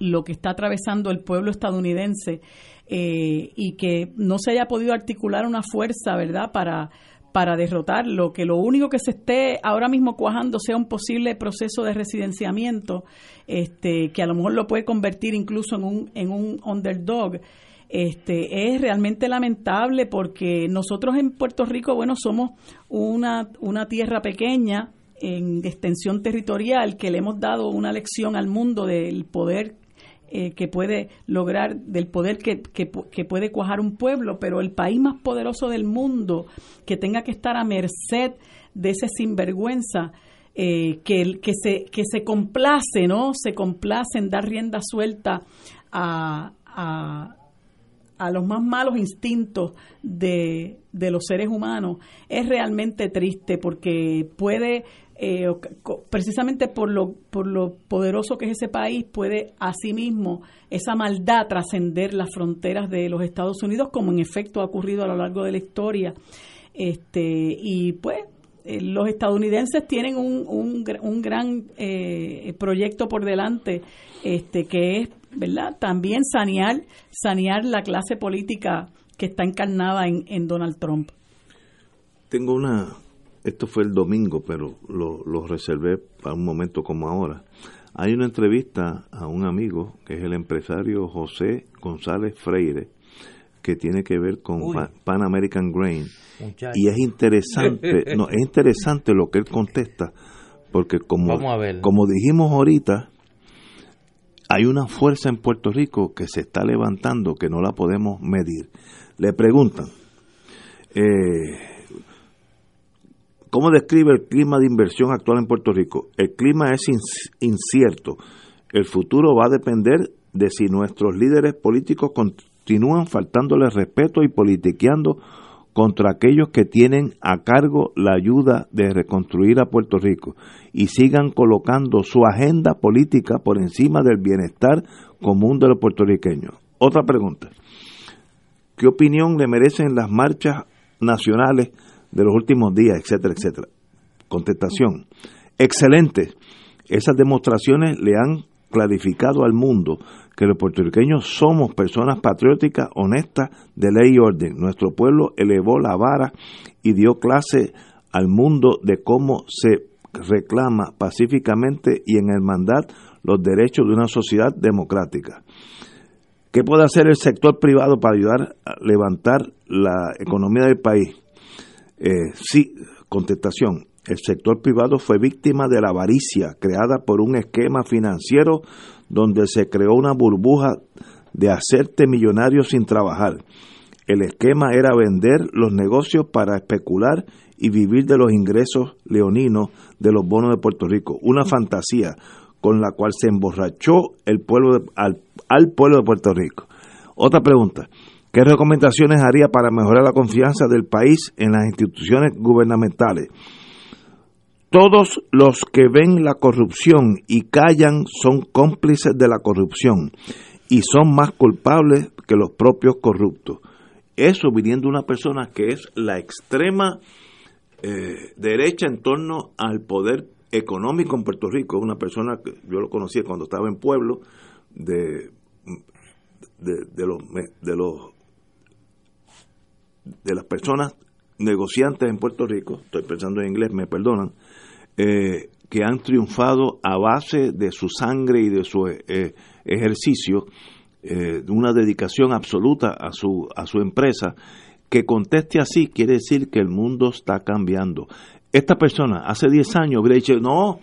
lo que está atravesando el pueblo estadounidense eh, y que no se haya podido articular una fuerza, ¿verdad?, para, para derrotarlo, que lo único que se esté ahora mismo cuajando sea un posible proceso de residenciamiento, este, que a lo mejor lo puede convertir incluso en un, en un underdog. Este, es realmente lamentable porque nosotros en Puerto Rico, bueno, somos una, una tierra pequeña en extensión territorial que le hemos dado una lección al mundo del poder eh, que puede lograr, del poder que, que, puede cuajar un pueblo, pero el país más poderoso del mundo que tenga que estar a merced de ese sinvergüenza, eh, que, que, se, que se complace, ¿no? Se complace en dar rienda suelta a, a, a los más malos instintos de, de, los seres humanos, es realmente triste porque puede eh, precisamente por lo, por lo poderoso que es ese país, puede asimismo esa maldad trascender las fronteras de los Estados Unidos, como en efecto ha ocurrido a lo largo de la historia. Este, y pues eh, los estadounidenses tienen un, un, un gran eh, proyecto por delante, este, que es, ¿verdad? También sanear, sanear la clase política que está encarnada en, en Donald Trump. Tengo una esto fue el domingo, pero lo, reservé para un momento como ahora. Hay una entrevista a un amigo, que es el empresario José González Freire, que tiene que ver con Pan American Grain. Y es interesante, no, es interesante lo que él contesta, porque como, como dijimos ahorita, hay una fuerza en Puerto Rico que se está levantando que no la podemos medir. Le preguntan, eh, ¿Cómo describe el clima de inversión actual en Puerto Rico? El clima es incierto. El futuro va a depender de si nuestros líderes políticos continúan faltándole respeto y politiqueando contra aquellos que tienen a cargo la ayuda de reconstruir a Puerto Rico y sigan colocando su agenda política por encima del bienestar común de los puertorriqueños. Otra pregunta. ¿Qué opinión le merecen las marchas nacionales de los últimos días, etcétera, etcétera. Contestación. Excelente. Esas demostraciones le han clarificado al mundo que los puertorriqueños somos personas patrióticas, honestas, de ley y orden. Nuestro pueblo elevó la vara y dio clase al mundo de cómo se reclama pacíficamente y en hermandad los derechos de una sociedad democrática. ¿Qué puede hacer el sector privado para ayudar a levantar la economía del país? Eh, sí, contestación. El sector privado fue víctima de la avaricia creada por un esquema financiero donde se creó una burbuja de hacerte millonario sin trabajar. El esquema era vender los negocios para especular y vivir de los ingresos leoninos de los bonos de Puerto Rico. Una fantasía con la cual se emborrachó el pueblo al pueblo de Puerto Rico. Otra pregunta. ¿Qué recomendaciones haría para mejorar la confianza del país en las instituciones gubernamentales? Todos los que ven la corrupción y callan son cómplices de la corrupción y son más culpables que los propios corruptos. Eso viniendo una persona que es la extrema eh, derecha en torno al poder económico en Puerto Rico, una persona que yo lo conocía cuando estaba en pueblo de, de, los, de los de las personas negociantes en Puerto Rico, estoy pensando en inglés, me perdonan, eh, que han triunfado a base de su sangre y de su eh, ejercicio, eh, una dedicación absoluta a su, a su empresa, que conteste así quiere decir que el mundo está cambiando. Esta persona hace 10 años hubiera dicho, no,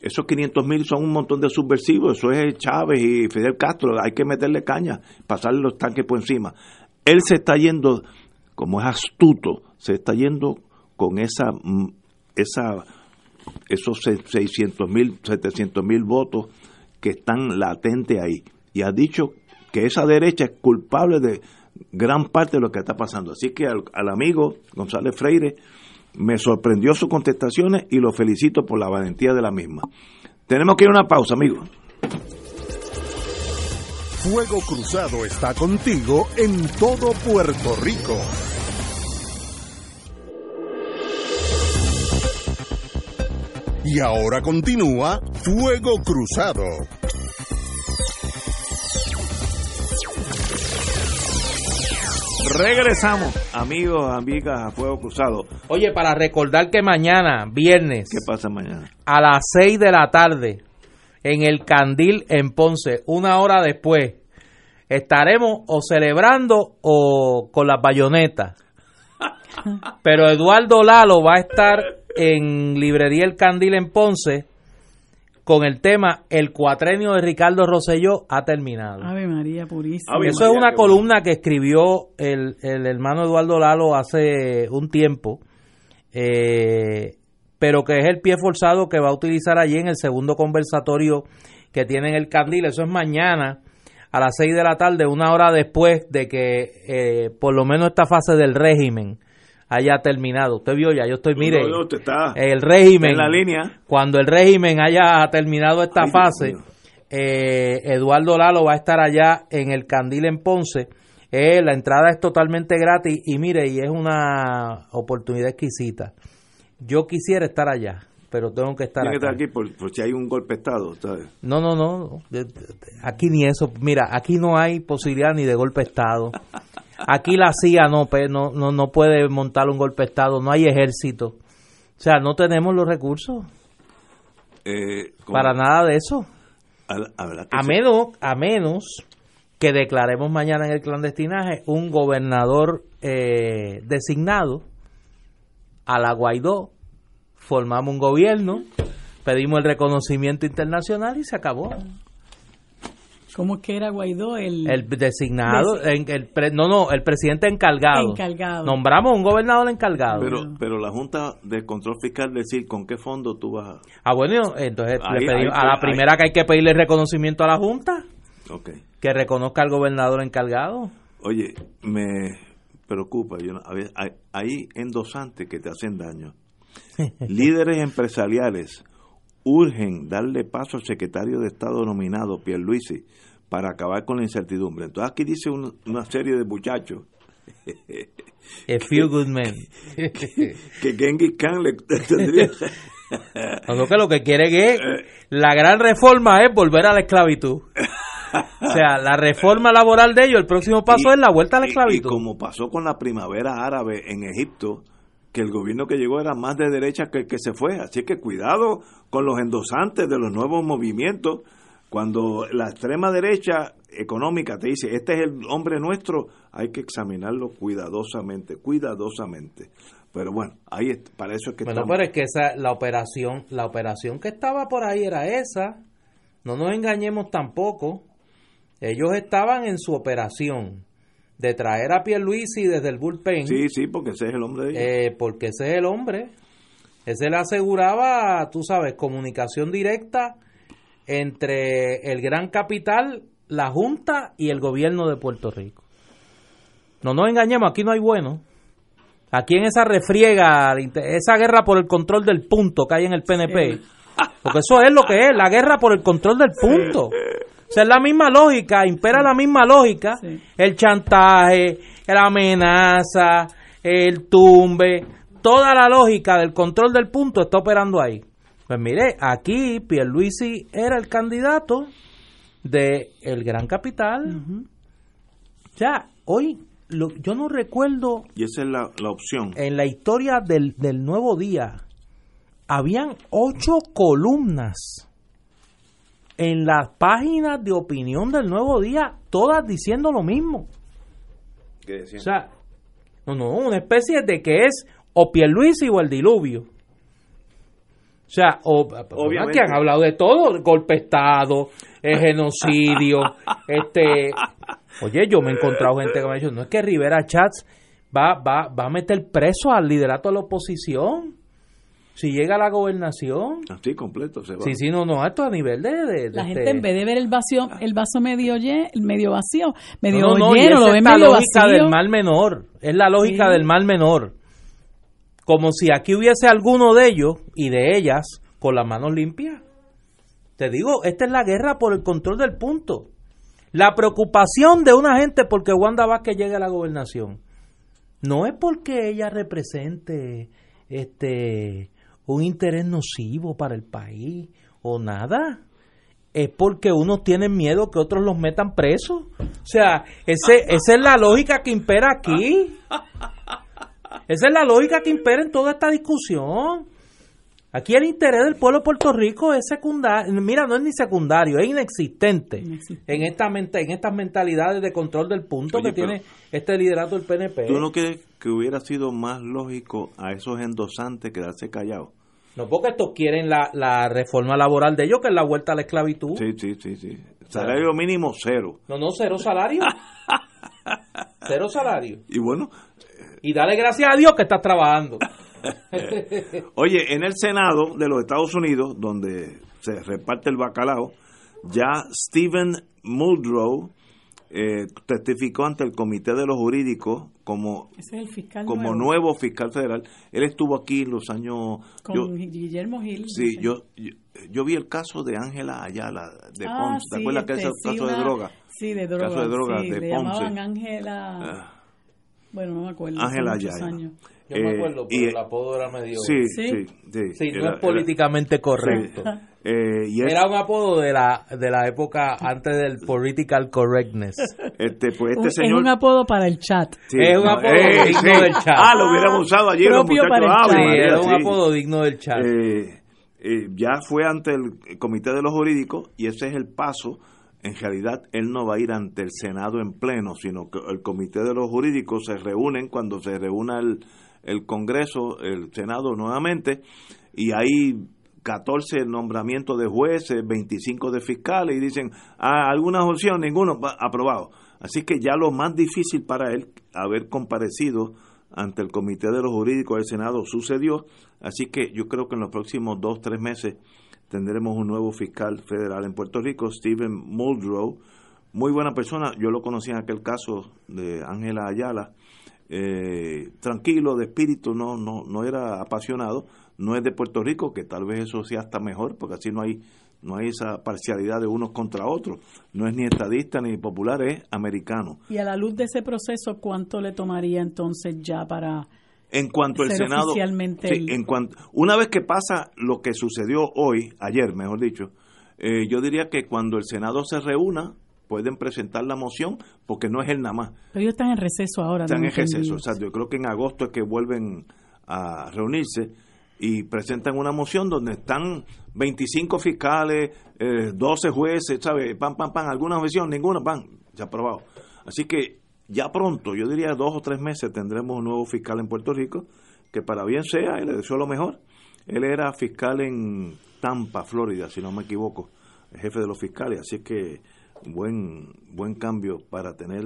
esos 500 mil son un montón de subversivos, eso es Chávez y Fidel Castro, hay que meterle caña, pasarle los tanques por encima. Él se está yendo, como es astuto, se está yendo con esa, mm, esa esos 600 mil, 700 mil votos que están latentes ahí. Y ha dicho que esa derecha es culpable de gran parte de lo que está pasando. Así que al, al amigo González Freire, me sorprendió sus contestaciones y lo felicito por la valentía de la misma. Tenemos que ir a una pausa, amigos. Fuego Cruzado está contigo en todo Puerto Rico. Y ahora continúa Fuego Cruzado. Regresamos, amigos, amigas, a Fuego Cruzado. Oye, para recordar que mañana, viernes. ¿Qué pasa mañana? A las 6 de la tarde, en el Candil en Ponce, una hora después, estaremos o celebrando o con las bayonetas. Pero Eduardo Lalo va a estar en Librería El Candil en Ponce con el tema El cuatrenio de Ricardo Rosselló ha terminado. Ave María Purísima. Eso es una columna que escribió el, hermano Eduardo Lalo hace un tiempo, eh, pero que es el pie forzado que va a utilizar allí en el segundo conversatorio que tiene en el Candil. Eso es mañana a las 6 de la tarde, una hora después de que eh, por lo menos esta fase del régimen haya terminado. Usted vio ya, yo estoy, mire, el régimen, en la línea. cuando el régimen haya terminado esta fase, eh, Eduardo Lalo va a estar allá en el Candil en Ponce. Eh, la entrada es totalmente gratis y mire, y es una oportunidad exquisita. Yo quisiera estar allá, pero tengo que estar, aquí por, si hay un golpe de Estado, No, no, no, aquí ni eso. Mira, aquí no hay posibilidad ni de golpe de Estado. Aquí la CIA no, no, no, no puede montar un golpe de Estado, no hay ejército. O sea, no tenemos los recursos eh, para nada de eso. A, menos, a menos que declaremos mañana en el clandestinaje un gobernador eh, designado a la Guaidó, formamos un gobierno, pedimos el reconocimiento internacional y se acabó. ¿Cómo es que era Guaidó? El, designado, el, no, no, el presidente encargado. encargado. Nombramos un gobernador encargado. Pero, pero la Junta de Control Fiscal decir con qué fondo tú vas a... Ah, bueno, entonces le pedimos, a la primera que hay que pedirle reconocimiento a la Junta. Okay. Que reconozca al gobernador encargado. Oye, me preocupa, yo hay, hay endosantes que te hacen daño. Líderes empresariales urgen darle paso al secretario de Estado nominado, Pierluisi, para acabar con la incertidumbre. Entonces aquí dice una serie de muchachos. A few good men. que, Genghis Khan le tendría... Cuando que lo que quiere es la gran reforma es volver a la esclavitud. O sea, la reforma laboral de ellos, el próximo paso es la vuelta a la esclavitud. Y, como pasó con la primavera árabe en Egipto, que el gobierno que llegó era más de derecha que el que se fue. Así que cuidado con los endosantes de los nuevos movimientos. Cuando la extrema derecha económica te dice, este es el hombre nuestro, hay que examinarlo cuidadosamente, cuidadosamente. Pero bueno, ahí para eso es que Bueno, pero es que esa la operación, la operación que estaba por ahí era esa. No nos engañemos tampoco. Ellos estaban en su operación de traer a Pierluisi desde el bullpen. Sí, sí, porque ese es el hombre de ellos. Eh, porque ese es el hombre. Ese le aseguraba, tú sabes, comunicación directa entre el gran capital, la Junta y el gobierno de Puerto Rico. No nos engañemos, aquí no hay bueno. Aquí en esa refriega, esa guerra por el control del punto que hay en el PNP, porque eso es lo que es, la guerra por el control del punto. O sea, es la misma lógica, impera la misma lógica, el chantaje, la amenaza, el tumbe, toda la lógica del control del punto está operando ahí. Pues mire, aquí Pierluisi era el candidato de el Gran Capital. O sea, hoy yo no recuerdo... Y esa es la, la opción. En la historia del, del Nuevo Día, habían ocho columnas en las páginas de opinión del Nuevo Día, todas diciendo lo mismo. ¿Qué decían? O sea, no, no, una especie de que es o Pierluisi o el diluvio. O O sea, Obviamente. que han hablado de todo, golpe Estado, genocidio, este... Oye, yo me he encontrado gente que me ha dicho, no es que Rivera Chats va, va, va a meter preso al liderato de la oposición si llega a la gobernación. Así completo se va. Sí, sí, no, no, esto a nivel de... la gente en vez de ver el vacío, el vaso medio, medio vacío, medio lleno, lo es la lógica del mal menor, es la lógica del mal menor. Como si aquí hubiese alguno de ellos y de ellas con las manos limpias. Te digo, esta es la guerra por el control del punto. La preocupación de una gente porque Wanda Vázquez llegue a la gobernación no es porque ella represente este un interés nocivo para el país o nada. Es porque unos tienen miedo que otros los metan presos. O sea, ese, esa es la lógica que impera aquí. Esa es la lógica que impera en toda esta discusión. Aquí el interés del pueblo de Puerto Rico es secundario, mira, no es ni secundario, es inexistente, en esta en estas mentalidades de control del punto que tiene este liderato del PNP. ¿Tú no crees que hubiera sido más lógico a esos endosantes quedarse callados? No, porque estos quieren la, la reforma laboral de ellos, que es la vuelta a la esclavitud. Sí, sí, sí, sí. Salario mínimo cero. No, no, cero salario. cero salario. Y bueno. Y dale gracias a Dios que estás trabajando. Oye, en el Senado de los Estados Unidos, donde se reparte el bacalao, ya Stephen Muldrow eh, testificó ante el Comité de los Jurídicos como, como nuevo. fiscal federal. Él estuvo aquí en los años... Con Guillermo Gil. Sí, yo, yo, vi el caso de Ángela Ayala de ah, Ponce. ¿Te acuerdas que es el caso de droga? Sí, de droga. Caso de droga de le Ponce. llamaban Ángela... Ah. bueno, no me acuerdo. Ángela Ayala. Años. Yo me acuerdo, pero el apodo era medio... Sí, sí, sí. sí, no es políticamente correcto. Eh, era un apodo de la de la época antes del political correctness. Este, pues este señor... Es un apodo para el chat. es un apodo eh, digno del chat. Ah, lo hubiéramos usado ayer Propio. Para el chat. es un apodo digno del chat. Eh, ya fue ante el comité de los jurídicos y ese es el paso. En realidad, él no va a ir ante el Senado en pleno, sino que el comité de los jurídicos se reúnen cuando se reúna el el Congreso, el Senado nuevamente, y hay 14 nombramientos de jueces, 25 de fiscales, y dicen, ah, alguna opción, ninguno, aprobado. Así que ya lo más difícil para él, haber comparecido ante el Comité de los Jurídicos del Senado, sucedió. Así que yo creo que en los próximos dos, tres meses tendremos un nuevo fiscal federal en Puerto Rico, Stephen Muldrow. Muy buena persona, yo lo conocí en aquel caso de Ángela Ayala, eh, tranquilo, de espíritu, no, no, no era apasionado, no es de Puerto Rico, que tal vez eso sea hasta mejor, porque así no hay, no hay esa parcialidad de unos contra otros, no es ni estadista ni popular, es americano. Y a la luz de ese proceso, ¿cuánto le tomaría entonces ya para en cuanto el Senado, en cuanto, una vez que pasa lo que sucedió hoy, ayer, mejor dicho, eh, yo diría que cuando el Senado se reúna, pueden presentar la moción porque no es el nada más. Pero ellos están en receso ahora. Están en receso, o sea, yo creo que en agosto es que vuelven a reunirse y presentan una moción donde están 25 fiscales, 12 eh, jueces, ¿sabes? Pam, pam, pam, alguna objeción, ninguna, pam, ya aprobado. Así que ya pronto, yo diría dos o tres meses, tendremos un nuevo fiscal en Puerto Rico, que para bien sea, y le deseo lo mejor. Él era fiscal en Tampa, Florida, si no me equivoco, el jefe de los fiscales, así que buen buen cambio para tener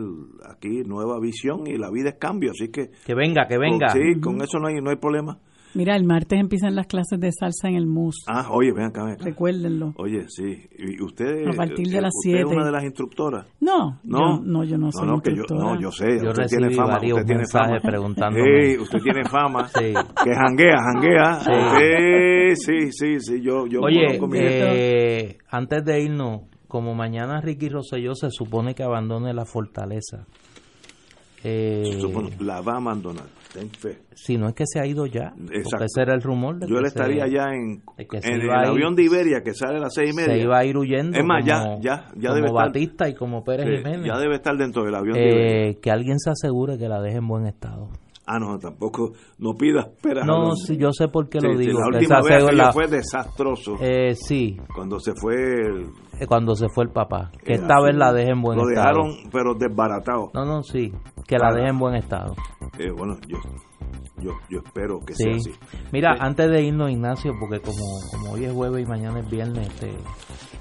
aquí nueva visión y la vida es cambio, así que que venga, que venga. sí, con eso no hay no hay problema. Mira, el martes empiezan las clases de salsa en el MUS. Ah, oye, ven acá. Recuérdenlo. Oye, sí. ¿Y usted, a partir de las 7. es una de las instructoras? No, no, yo, no, yo no soy no, instructora. Yo, no, yo sé. Yo usted tiene fama. Usted tiene fama. preguntándome. usted tiene fama. sí. Que janguea, janguea. Sí, sí, sí, sí. Yo, yo Oye, eh, antes de irnos, como mañana Ricky Rosselló se supone que abandone la fortaleza. Eh, la va a abandonar, ten fe. Si no es que se ha ido ya, porque ese era el rumor. De Yo le estaría ya en, en el avión de Iberia que sale a las seis y media. Se iba a ir huyendo. Es más, ya, ya, ya como debe Batista y como Pérez Jiménez. Ya debe estar dentro del avión de Iberia. Eh, que alguien se asegure que la deje en buen estado. Ah, no, tampoco, no pida espera. No, sí, yo sé por qué lo digo. La última vez fue desastroso. Eh, sí. Cuando se fue el... Eh, cuando se fue el papá. Que esta vez la deje en buen estado. Lo dejaron, pero desbaratado. No, no, sí. Que la deje en buen estado. Eh, bueno, yo... yo, yo espero que sea así. Mira, antes de irnos, Ignacio, porque como, como hoy es jueves y mañana es viernes, este,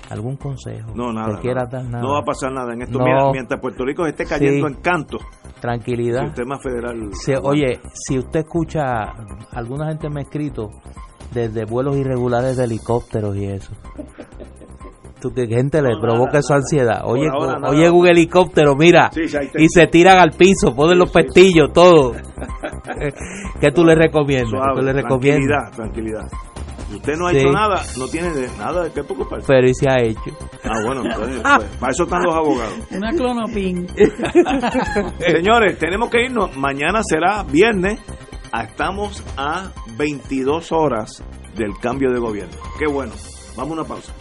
algún consejo. No, nada. No va a pasar nada en esto. mientras Puerto Rico esté cayendo en canto. Tranquilidad. El tema federal. oye, si usted escucha, alguna gente me ha escrito desde vuelos irregulares de helicópteros y eso. Tú, que gente le provoca esa ansiedad. Oye, oye un helicóptero, mira, y se tiran al piso, ponen los pestillos, todo. ¿Qué tú le recomiendas? le recomiendas? Tranquilidad, tranquilidad. Si usted no ha hecho nada, no tiene nada de qué preocuparse. Pero y se ha hecho. Ah, bueno, entonces, pues, para eso están los abogados. Una clonopin. Señores, tenemos que irnos. Mañana será viernes. Estamos a 22 horas del cambio de gobierno. Qué bueno. Vamos a una pausa.